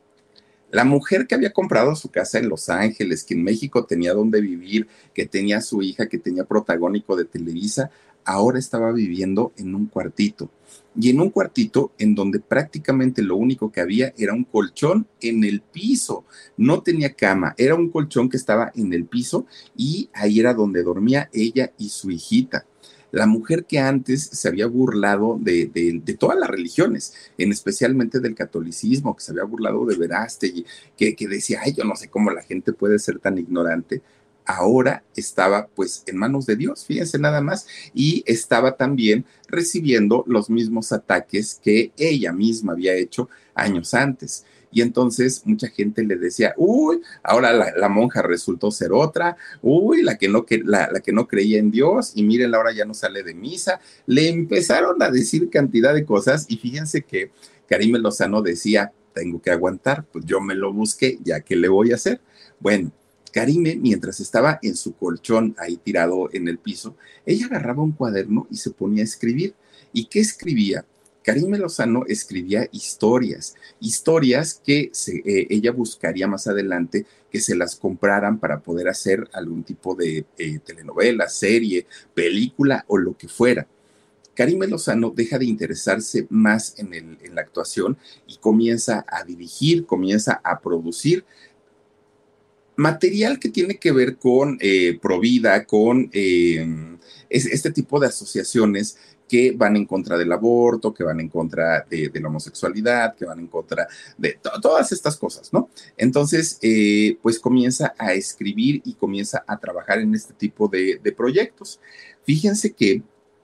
La mujer que había comprado su casa en Los Ángeles, que en México tenía donde vivir, que tenía su hija, que tenía protagónico de Televisa, ahora estaba viviendo en un cuartito. Y en un cuartito en donde prácticamente lo único que había era un colchón en el piso. No tenía cama, era un colchón que estaba en el piso y ahí era donde dormía ella y su hijita. la mujer que antes se había burlado de, todas las religiones, en especialmente del catolicismo, que se había burlado de Verástegui, que, que decía, ay, yo no sé cómo la gente puede ser tan ignorante, ahora estaba pues en manos de Dios, fíjense nada más, y estaba también recibiendo los mismos ataques que ella misma había hecho años antes. Y entonces mucha gente le decía, uy, ahora la, monja resultó ser otra, uy, la que, no, la, la que no creía en Dios, y miren, ahora ya no sale de misa. Le empezaron a decir cantidad de cosas y fíjense que Karim Lozano decía, tengo que aguantar, pues yo me lo busqué, ya que le voy a hacer. Bueno, Karime, mientras estaba en su colchón ahí tirado en el piso, ella agarraba un cuaderno y se ponía a escribir. ¿Y qué escribía? Karime Lozano escribía historias, historias que eh, ella buscaría más adelante que se las compraran para poder hacer algún tipo de eh, telenovela, serie, película o lo que fuera. Karime Lozano deja de interesarse más en, la actuación y comienza a dirigir, comienza a producir material que tiene que ver con eh, Provida, con este tipo de asociaciones que van en contra del aborto, que van en contra de, la homosexualidad, que van en contra de todas estas cosas, ¿no? Entonces, eh, pues comienza a escribir y comienza a trabajar en este tipo de proyectos. Fíjense que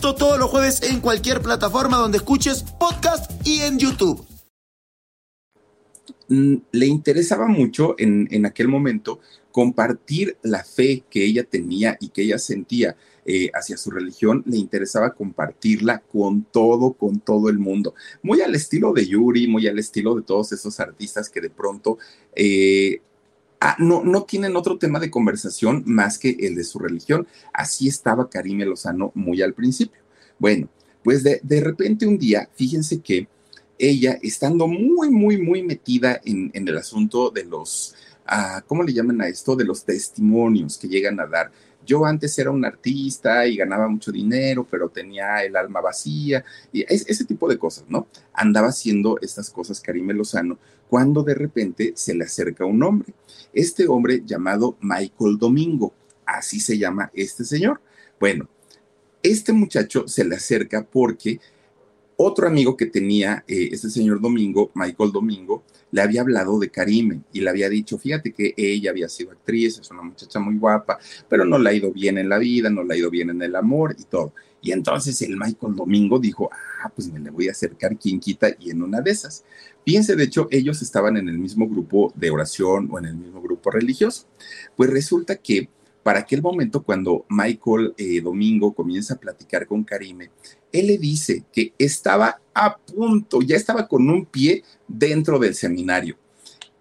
Esto todos los jueves en cualquier plataforma donde escuches podcast y en YouTube. Mm, le interesaba mucho en, en aquel momento compartir la fe que ella tenía y que ella sentía eh, hacia su religión, le interesaba compartirla con todo, con todo el mundo. Muy al estilo de Yuri, muy al estilo de todos esos artistas que de pronto eh, Ah, no, no tienen otro tema de conversación más que el de su religión. Así estaba Karime Lozano muy al principio. Bueno, pues de, repente un día, fíjense que ella, estando muy, muy, muy metida en, el asunto de los, ah, ¿cómo le llaman a esto? De los testimonios que llegan a dar. Yo antes era un artista y ganaba mucho dinero, pero tenía el alma vacía y ese tipo de cosas, ¿no? Andaba haciendo estas cosas Karime Lozano cuando de repente se le acerca un hombre. Este hombre llamado Michael Domingo, así se llama este señor. Bueno, este muchacho se le acerca porque otro amigo que tenía eh, este señor Domingo, Michael Domingo, le había hablado de Karime y le había dicho, fíjate que ella había sido actriz, es una muchacha muy guapa, pero no le ha ido bien en la vida, no le ha ido bien en el amor y todo. Y entonces el Michael Domingo dijo, ah, pues me le voy a acercar quien quita y en una de esas. Fíjense, de hecho, ellos estaban en el mismo grupo de oración o en el mismo grupo religioso. Pues resulta que para aquel momento, cuando Michael eh, Domingo comienza a platicar con Karime, él le dice que estaba a punto, ya estaba con un pie dentro del seminario.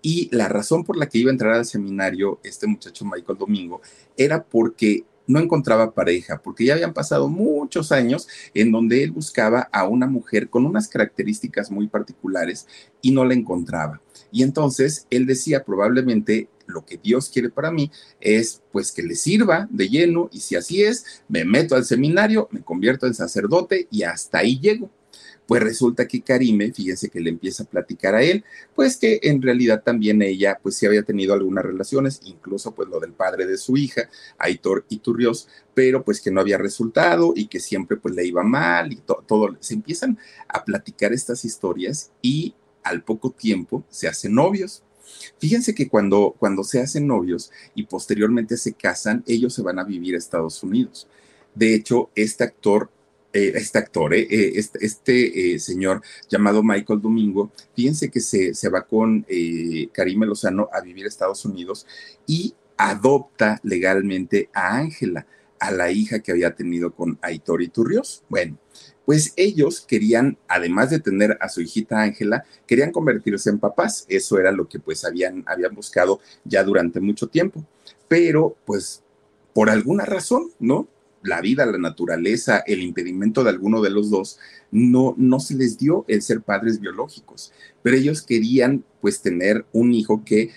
Y la razón por la que iba a entrar al seminario este muchacho Michael Domingo era porque no encontraba pareja, porque ya habían pasado muchos años en donde él buscaba a una mujer con unas características muy particulares y no la encontraba. Y entonces él decía, probablemente lo que Dios quiere para mí es pues que le sirva de lleno y si así es, me meto al seminario, me convierto en sacerdote y hasta ahí llego. Pues resulta que Karime, fíjense que le empieza a platicar a él, pues que en realidad también ella, pues sí había tenido algunas relaciones, incluso pues lo del padre de su hija, Aitor Iturrios, pero pues que no había resultado y que siempre pues le iba mal y todo. Se empiezan a platicar estas historias y al poco tiempo se hacen novios. Fíjense que cuando, cuando se hacen novios y posteriormente se casan, ellos se van a vivir a Estados Unidos. De hecho, este actor eh, este actor, eh, eh, este, este señor llamado Michael Domingo, fíjense que se, se va con Karime Lozano a vivir a Estados Unidos y adopta legalmente a Ángela, a la hija que había tenido con Aitor Iturrios. Bueno, pues ellos querían, además de tener a su hijita Ángela, querían convertirse en papás. Eso era lo que pues habían, habían buscado ya durante mucho tiempo. Pero pues por alguna razón, ¿no? La vida, la naturaleza, el impedimento de alguno de los dos, no, no se les dio el ser padres biológicos, pero ellos querían pues tener un hijo que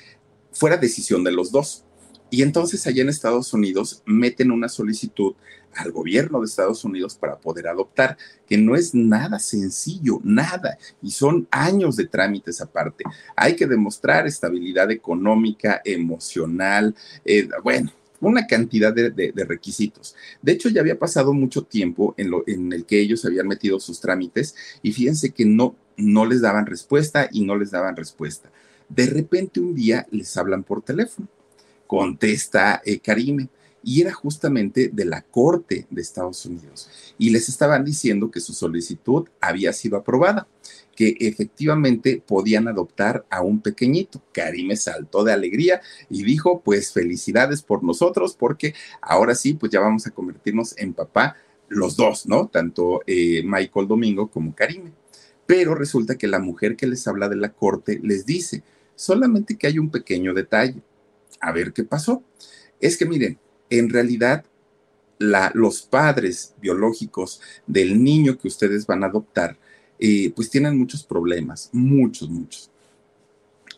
fuera decisión de los dos. Y entonces allá en Estados Unidos meten una solicitud al gobierno de Estados Unidos para poder adoptar, que no es nada sencillo, nada, y son años de trámites aparte. Hay que demostrar estabilidad económica, emocional, eh, bueno, una cantidad de, requisitos. De hecho, ya había pasado mucho tiempo en, lo, el que ellos habían metido sus trámites y fíjense que no, no les daban respuesta y no les daban respuesta. De repente un día les hablan por teléfono. Contesta eh, Karime y era justamente de la Corte de Estados Unidos. Y les estaban diciendo que su solicitud había sido aprobada, que efectivamente podían adoptar a un pequeñito. Karime saltó de alegría y dijo, pues felicidades por nosotros, porque ahora sí, pues ya vamos a convertirnos en papá los dos, ¿no? Tanto eh, Michael Domingo como Karime. Pero resulta que la mujer que les habla de la corte les dice, solamente que hay un pequeño detalle. A ver qué pasó. Es que miren, en realidad los padres biológicos del niño que ustedes van a adoptar, eh, pues tienen muchos problemas, muchos, muchos.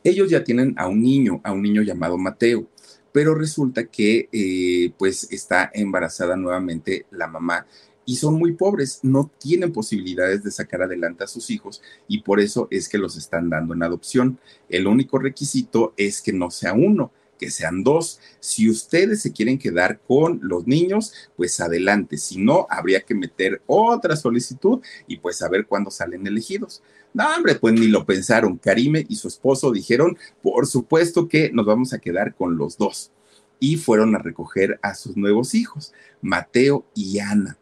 Ellos ya tienen a un niño, a un niño llamado Mateo, pero resulta que eh, pues está embarazada nuevamente la mamá y son muy pobres, no tienen posibilidades de sacar adelante a sus hijos y por eso es que los están dando en adopción. El único requisito es que no sea uno que sean dos. Si ustedes se quieren quedar con los niños, pues adelante. Si no, habría que meter otra solicitud y pues a ver cuándo salen elegidos. No, hombre, pues ni lo pensaron. Karime y su esposo dijeron, por supuesto que nos vamos a quedar con los dos. Y fueron a recoger a sus nuevos hijos, Mateo y Ana.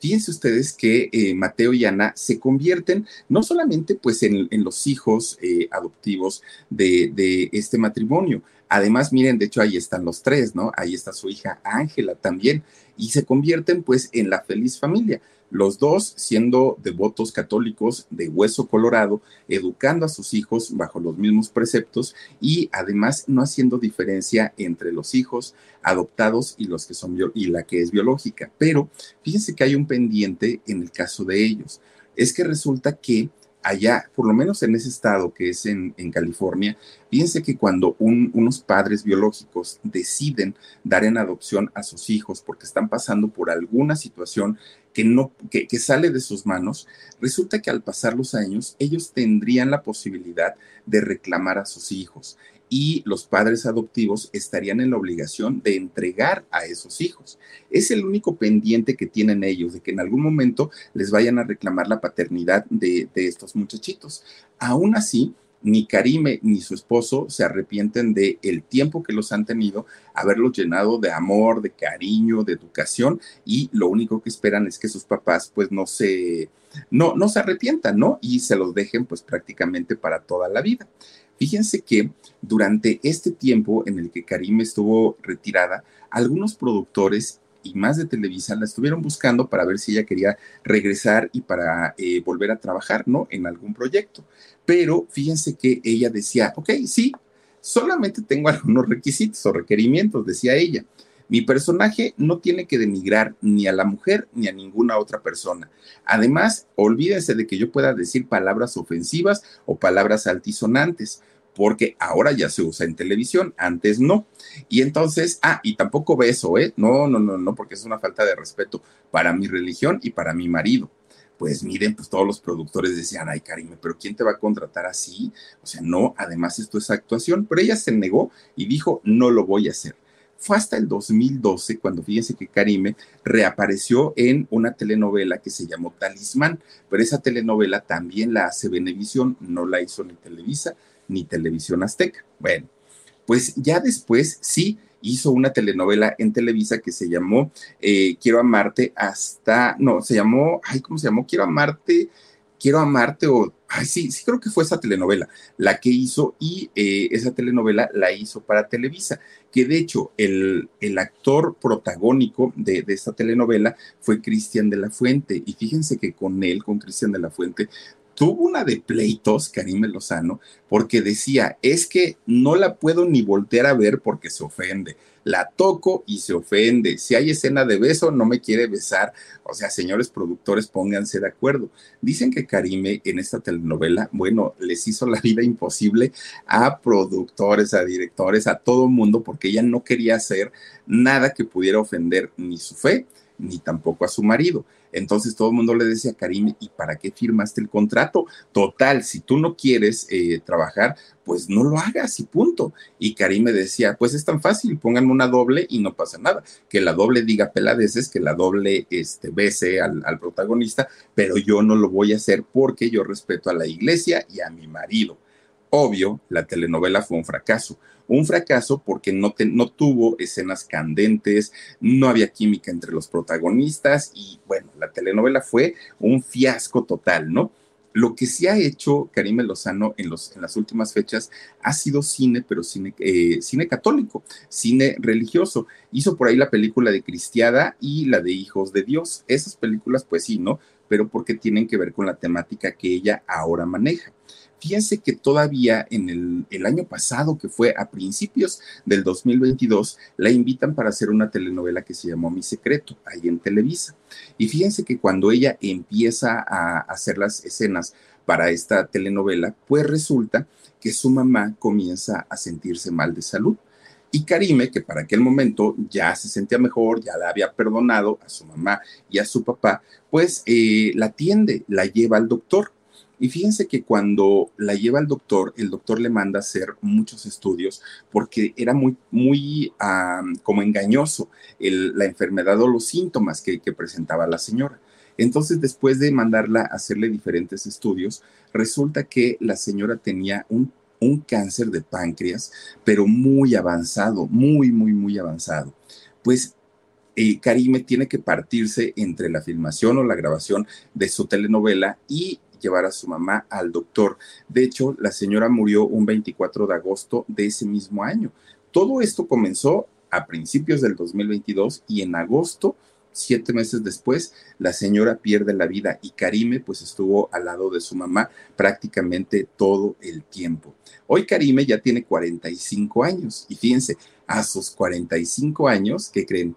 Fíjense ustedes que eh, Mateo y Ana se convierten no solamente pues en, los hijos eh, adoptivos de, de este matrimonio, Además, miren, de hecho ahí están los tres, ¿no? Ahí está su hija Ángela también, y se convierten pues en la feliz familia. Los dos siendo devotos católicos de hueso colorado, educando a sus hijos bajo los mismos preceptos y además no haciendo diferencia entre los hijos adoptados y los que son y la que es biológica. Pero fíjense que hay un pendiente en el caso de ellos. Es que resulta que allá, por lo menos en ese estado que es en, California, piense que cuando unos padres biológicos deciden dar en adopción a sus hijos porque están pasando por alguna situación que, no, que, que sale de sus manos, resulta que al pasar los años ellos tendrían la posibilidad de reclamar a sus hijos y los padres adoptivos estarían en la obligación de entregar a esos hijos. Es el único pendiente que tienen ellos, de que en algún momento les vayan a reclamar la paternidad de, estos muchachitos. Aún así, ni Karime ni su esposo se arrepienten de el tiempo que los han tenido, haberlos llenado de amor, de cariño, de educación y lo único que esperan es que sus papás pues no se no no se arrepientan, ¿no? Y se los dejen pues prácticamente para toda la vida. Fíjense que durante este tiempo en el que Karim estuvo retirada, algunos productores y más de Televisa la estuvieron buscando para ver si ella quería regresar y para eh, volver a trabajar, ¿no? En algún proyecto. Pero fíjense que ella decía, ok, sí, solamente tengo algunos requisitos o requerimientos, decía ella. Mi personaje no tiene que denigrar ni a la mujer ni a ninguna otra persona. Además, olvídense de que yo pueda decir palabras ofensivas o palabras altisonantes porque ahora ya se usa en televisión, antes no. Y entonces, ah, y tampoco beso, ¿eh? No, no, no, no, porque es una falta de respeto para mi religión y para mi marido. Pues miren, pues todos los productores decían, ay, Karime, pero ¿quién te va a contratar así? O sea, no, además esto es actuación, pero ella se negó y dijo, no lo voy a hacer. Fue hasta el 2012 cuando fíjense que Karime reapareció en una telenovela que se llamó Talismán, pero esa telenovela también la hace Venevisión, no la hizo ni Televisa ni Televisión Azteca. Bueno, pues ya después sí hizo una telenovela en Televisa que se llamó eh, Quiero amarte hasta, no, se llamó, ay, ¿cómo se llamó? Quiero amarte Quiero amarte o, ay, sí, sí creo que fue esa telenovela la que hizo y eh, esa telenovela la hizo para Televisa, que de hecho el, el actor protagónico de, esta telenovela fue Cristian de la Fuente y fíjense que con él, con Cristian de la Fuente, tuvo una de pleitos, Karime Lozano, porque decía, es que no la puedo ni voltear a ver porque se ofende. La toco y se ofende. Si hay escena de beso, no me quiere besar. O sea, señores productores, pónganse de acuerdo. Dicen que Karime en esta telenovela, bueno, les hizo la vida imposible a productores, a directores, a todo mundo, porque ella no quería hacer nada que pudiera ofender ni su fe, ni tampoco a su marido. Entonces todo el mundo le decía Karim, ¿y para qué firmaste el contrato? Total, si tú no quieres eh, trabajar, pues no lo hagas y punto. Y Karim me decía, pues es tan fácil, pónganme una doble y no pasa nada. Que la doble diga peladeces, que la doble este, bese al protagonista, pero yo no lo voy a hacer porque yo respeto a la iglesia y a mi marido. Obvio, la telenovela fue un fracaso. Un fracaso porque no, tuvo escenas candentes, no había química entre los protagonistas y bueno, la telenovela fue un fiasco total, ¿no? Lo que sí ha hecho Karime Lozano en, los, en las últimas fechas ha sido cine, pero cine, eh, cine católico, cine religioso. Hizo por ahí la película de Cristiada y la de Hijos de Dios. Esas películas, pues sí, ¿no? Pero porque tienen que ver con la temática que ella ahora maneja. Fíjense que todavía en el, año pasado, que fue a principios del 2022, la invitan para hacer una telenovela que se llamó Mi Secreto, ahí en Televisa. Y fíjense que cuando ella empieza a hacer las escenas para esta telenovela, pues resulta que su mamá comienza a sentirse mal de salud. Y Karime, que para aquel momento ya se sentía mejor, ya la había perdonado a su mamá y a su papá, pues eh, la atiende, la lleva al doctor. Y fíjense que cuando la lleva al doctor, el doctor le manda a hacer muchos estudios porque era muy, muy como engañoso la enfermedad o los síntomas que, presentaba la señora. Entonces, después de mandarla a hacerle diferentes estudios, resulta que la señora tenía un, un cáncer de páncreas, pero muy avanzado, muy, muy, muy avanzado. Pues eh, Karime tiene que partirse entre la filmación o la grabación de su telenovela y llevar a su mamá al doctor. De hecho, la señora murió un 24 de agosto de ese mismo año. Todo esto comenzó a principios del 2022 y en agosto, siete meses después, la señora pierde la vida y Karime pues estuvo al lado de su mamá prácticamente todo el tiempo. Hoy Karime ya tiene 45 años y fíjense, a sus 45 años, ¿qué creen?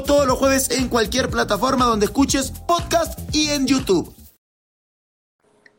Todos los jueves en cualquier plataforma donde escuches podcast y en YouTube.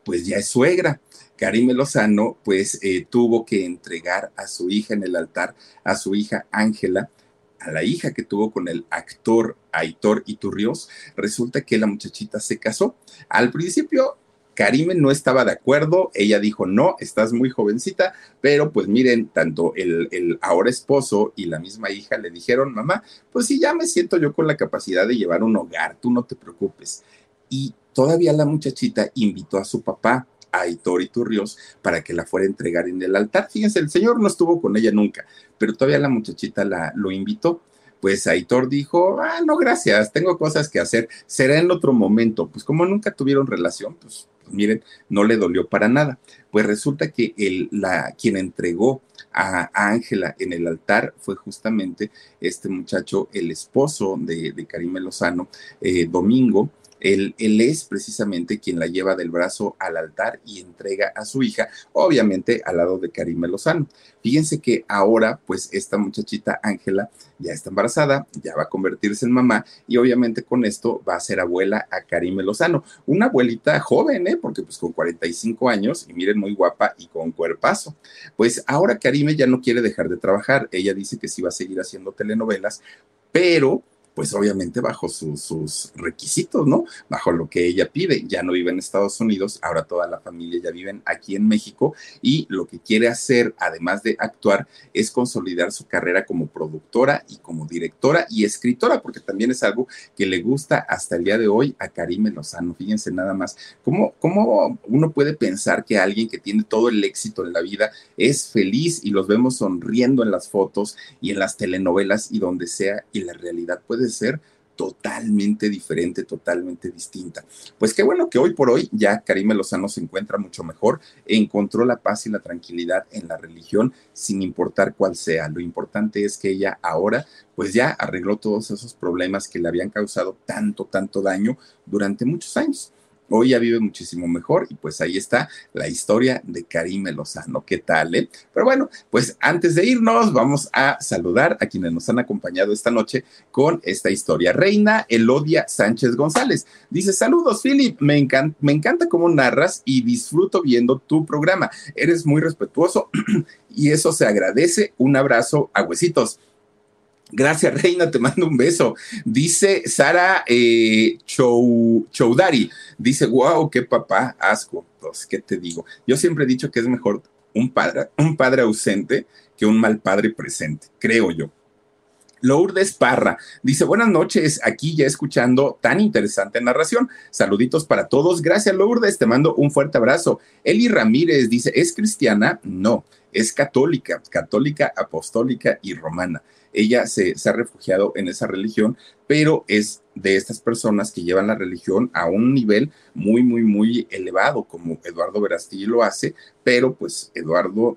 Pues ya es suegra. Karime Lozano, pues eh, tuvo que entregar a su hija en el altar, a su hija Ángela, a la hija que tuvo con el actor Aitor Iturrios. Resulta que la muchachita se casó. Al principio Karime no estaba de acuerdo, ella dijo, no, estás muy jovencita, pero pues miren, tanto el, el, ahora esposo y la misma hija le dijeron, mamá, pues sí, ya me siento yo con la capacidad de llevar un hogar, tú no te preocupes. Y todavía la muchachita invitó a su papá, a Aitor Iturrios, para que la fuera a entregar en el altar. Fíjense, el señor no estuvo con ella nunca, pero todavía la muchachita la, lo invitó pues Aitor dijo, ah, no, gracias, tengo cosas que hacer, será en otro momento. Pues como nunca tuvieron relación, pues miren, no le dolió para nada. Pues resulta que el, la, quien entregó a Ángela en el altar fue justamente este muchacho, el esposo de, de Karime Lozano, eh, Domingo, él, es precisamente quien la lleva del brazo al altar y entrega a su hija, obviamente al lado de Karime Lozano. Fíjense que ahora, pues esta muchachita Ángela ya está embarazada, ya va a convertirse en mamá y obviamente con esto va a ser abuela a Karime Lozano. Una abuelita joven, ¿eh? Porque pues con 45 años y miren muy guapa y con cuerpazo. Pues ahora Karime ya no quiere dejar de trabajar. Ella dice que sí va a seguir haciendo telenovelas, pero pues obviamente bajo sus requisitos, ¿no? Bajo lo que ella pide. Ya no vive en Estados Unidos, ahora toda la familia ya viven aquí en México y lo que quiere hacer, además de actuar, es consolidar su carrera como productora y como directora y escritora, porque también es algo que le gusta hasta el día de hoy a Karime Lozano. Fíjense nada más, ¿cómo, cómo uno puede pensar que alguien que tiene todo el éxito en la vida es feliz y los vemos sonriendo en las fotos y en las telenovelas y donde sea y la realidad puede ser totalmente diferente, totalmente distinta. Pues qué bueno que hoy por hoy ya Karime Lozano se encuentra mucho mejor, encontró la paz y la tranquilidad en la religión sin importar cuál sea. Lo importante es que ella ahora pues ya arregló todos esos problemas que le habían causado tanto, tanto daño durante muchos años. Hoy ya vive muchísimo mejor y pues ahí está la historia de Karime Lozano. ¿Qué tal? Eh? Pero bueno, pues antes de irnos vamos a saludar a quienes nos han acompañado esta noche con esta historia. Reina Elodia Sánchez González dice, saludos Philip, me, encanta, me encanta cómo narras y disfruto viendo tu programa. Eres muy respetuoso y eso se agradece. Un abrazo a huesitos. Gracias, Reina, te mando un beso. Dice Sara eh, Choudari, dice, wow, qué papá, asco. Pues, ¿qué te digo? Yo siempre he dicho que es mejor un padre, un padre ausente que un mal padre presente, creo yo. Lourdes Parra dice, buenas noches, aquí ya escuchando tan interesante narración. Saluditos para todos. Gracias, Lourdes, te mando un fuerte abrazo. Eli Ramírez dice, ¿es cristiana? No, es católica, católica, apostólica y romana ella se, ha refugiado en esa religión, pero es de estas personas que llevan la religión a un nivel muy, muy, muy elevado, como Eduardo Verastillo lo hace, pero pues Eduardo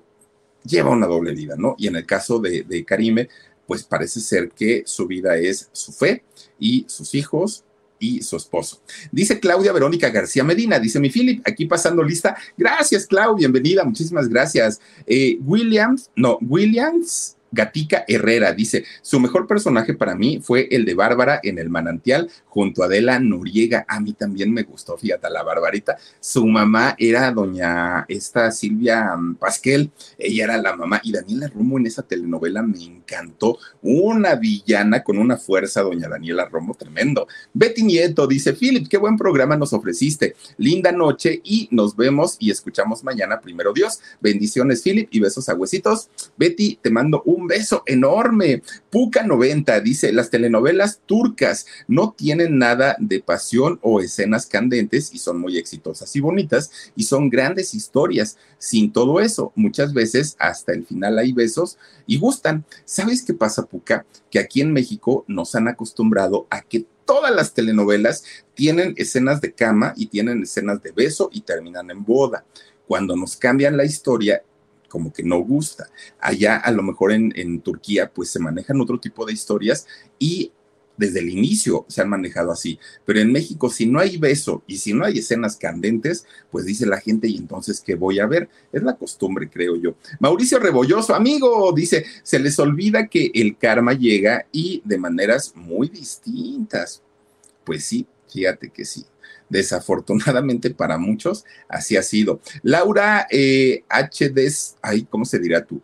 lleva una doble vida, ¿no? Y en el caso de, de Karime, pues parece ser que su vida es su fe y sus hijos y su esposo. Dice Claudia Verónica García Medina, dice mi Philip, aquí pasando lista. Gracias, Clau, bienvenida, muchísimas gracias. Eh, Williams, no, Williams Gatica Herrera dice, su mejor personaje para mí fue el de Bárbara en el manantial junto a Adela Noriega. A mí también me gustó, fíjate, la Barbarita. Su mamá era doña esta Silvia Pasquel, ella era la mamá. Y Daniela Romo en esa telenovela me encantó. Una villana con una fuerza, doña Daniela Romo, tremendo. Betty Nieto dice, Philip, qué buen programa nos ofreciste. Linda noche y nos vemos y escuchamos mañana, primero Dios. Bendiciones, Philip, y besos a huesitos. Betty, te mando un un beso enorme. Puca 90 dice, las telenovelas turcas no tienen nada de pasión o escenas candentes y son muy exitosas y bonitas y son grandes historias. Sin todo eso, muchas veces hasta el final hay besos y gustan. ¿Sabes qué pasa, Puca? Que aquí en México nos han acostumbrado a que todas las telenovelas tienen escenas de cama y tienen escenas de beso y terminan en boda. Cuando nos cambian la historia, como que no gusta. Allá a lo mejor en, Turquía pues se manejan otro tipo de historias y desde el inicio se han manejado así. Pero en México, si no hay beso y si no hay escenas candentes, pues dice la gente, ¿y entonces qué voy a ver? Es la costumbre, creo yo. Mauricio Rebolloso, amigo, dice, se les olvida que el karma llega y de maneras muy distintas. Pues sí, fíjate que sí. Desafortunadamente para muchos, así ha sido. Laura eh, HD, ay, ¿cómo se dirá tú?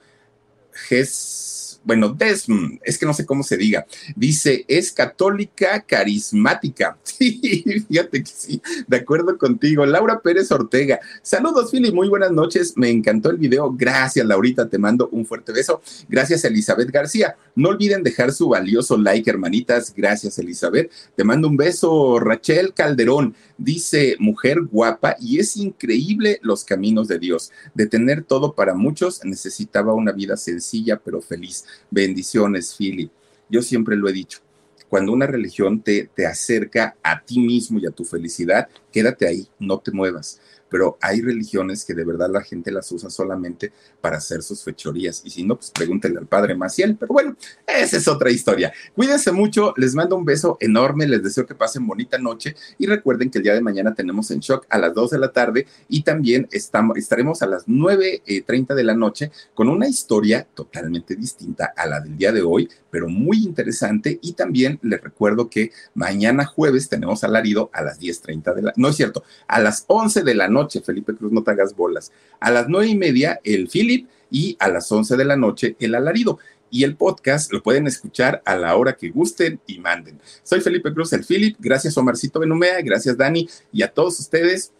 Ges bueno, Desm, es que no sé cómo se diga, dice, es católica carismática. Sí, fíjate que sí, de acuerdo contigo. Laura Pérez Ortega, saludos, Philly, muy buenas noches, me encantó el video, gracias, Laurita, te mando un fuerte beso. Gracias, Elizabeth García. No olviden dejar su valioso like, hermanitas, gracias, Elizabeth. Te mando un beso, Rachel Calderón, dice, mujer guapa, y es increíble los caminos de Dios. De tener todo para muchos, necesitaba una vida sencilla pero feliz. Bendiciones, Philip. Yo siempre lo he dicho. Cuando una religión te, te acerca a ti mismo y a tu felicidad, quédate ahí, no te muevas pero hay religiones que de verdad la gente las usa solamente para hacer sus fechorías. Y si no, pues pregúntenle al padre Maciel. Pero bueno, esa es otra historia. Cuídense mucho, les mando un beso enorme, les deseo que pasen bonita noche y recuerden que el día de mañana tenemos en shock a las 2 de la tarde y también estamos, estaremos a las 9.30 eh, de la noche con una historia totalmente distinta a la del día de hoy, pero muy interesante. Y también les recuerdo que mañana jueves tenemos alarido a las 10.30 de la... No es cierto, a las 11 de la noche Felipe Cruz, no te hagas bolas. A las nueve y media, el Philip y a las once de la noche, el alarido. y el podcast lo pueden escuchar a la hora que gusten y manden. Soy Felipe Cruz, el Philip. Gracias, Omarcito Benumea. Gracias, Dani. Y a todos ustedes,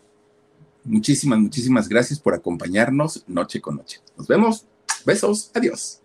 muchísimas, muchísimas gracias por acompañarnos noche con noche. Nos vemos. Besos. Adiós.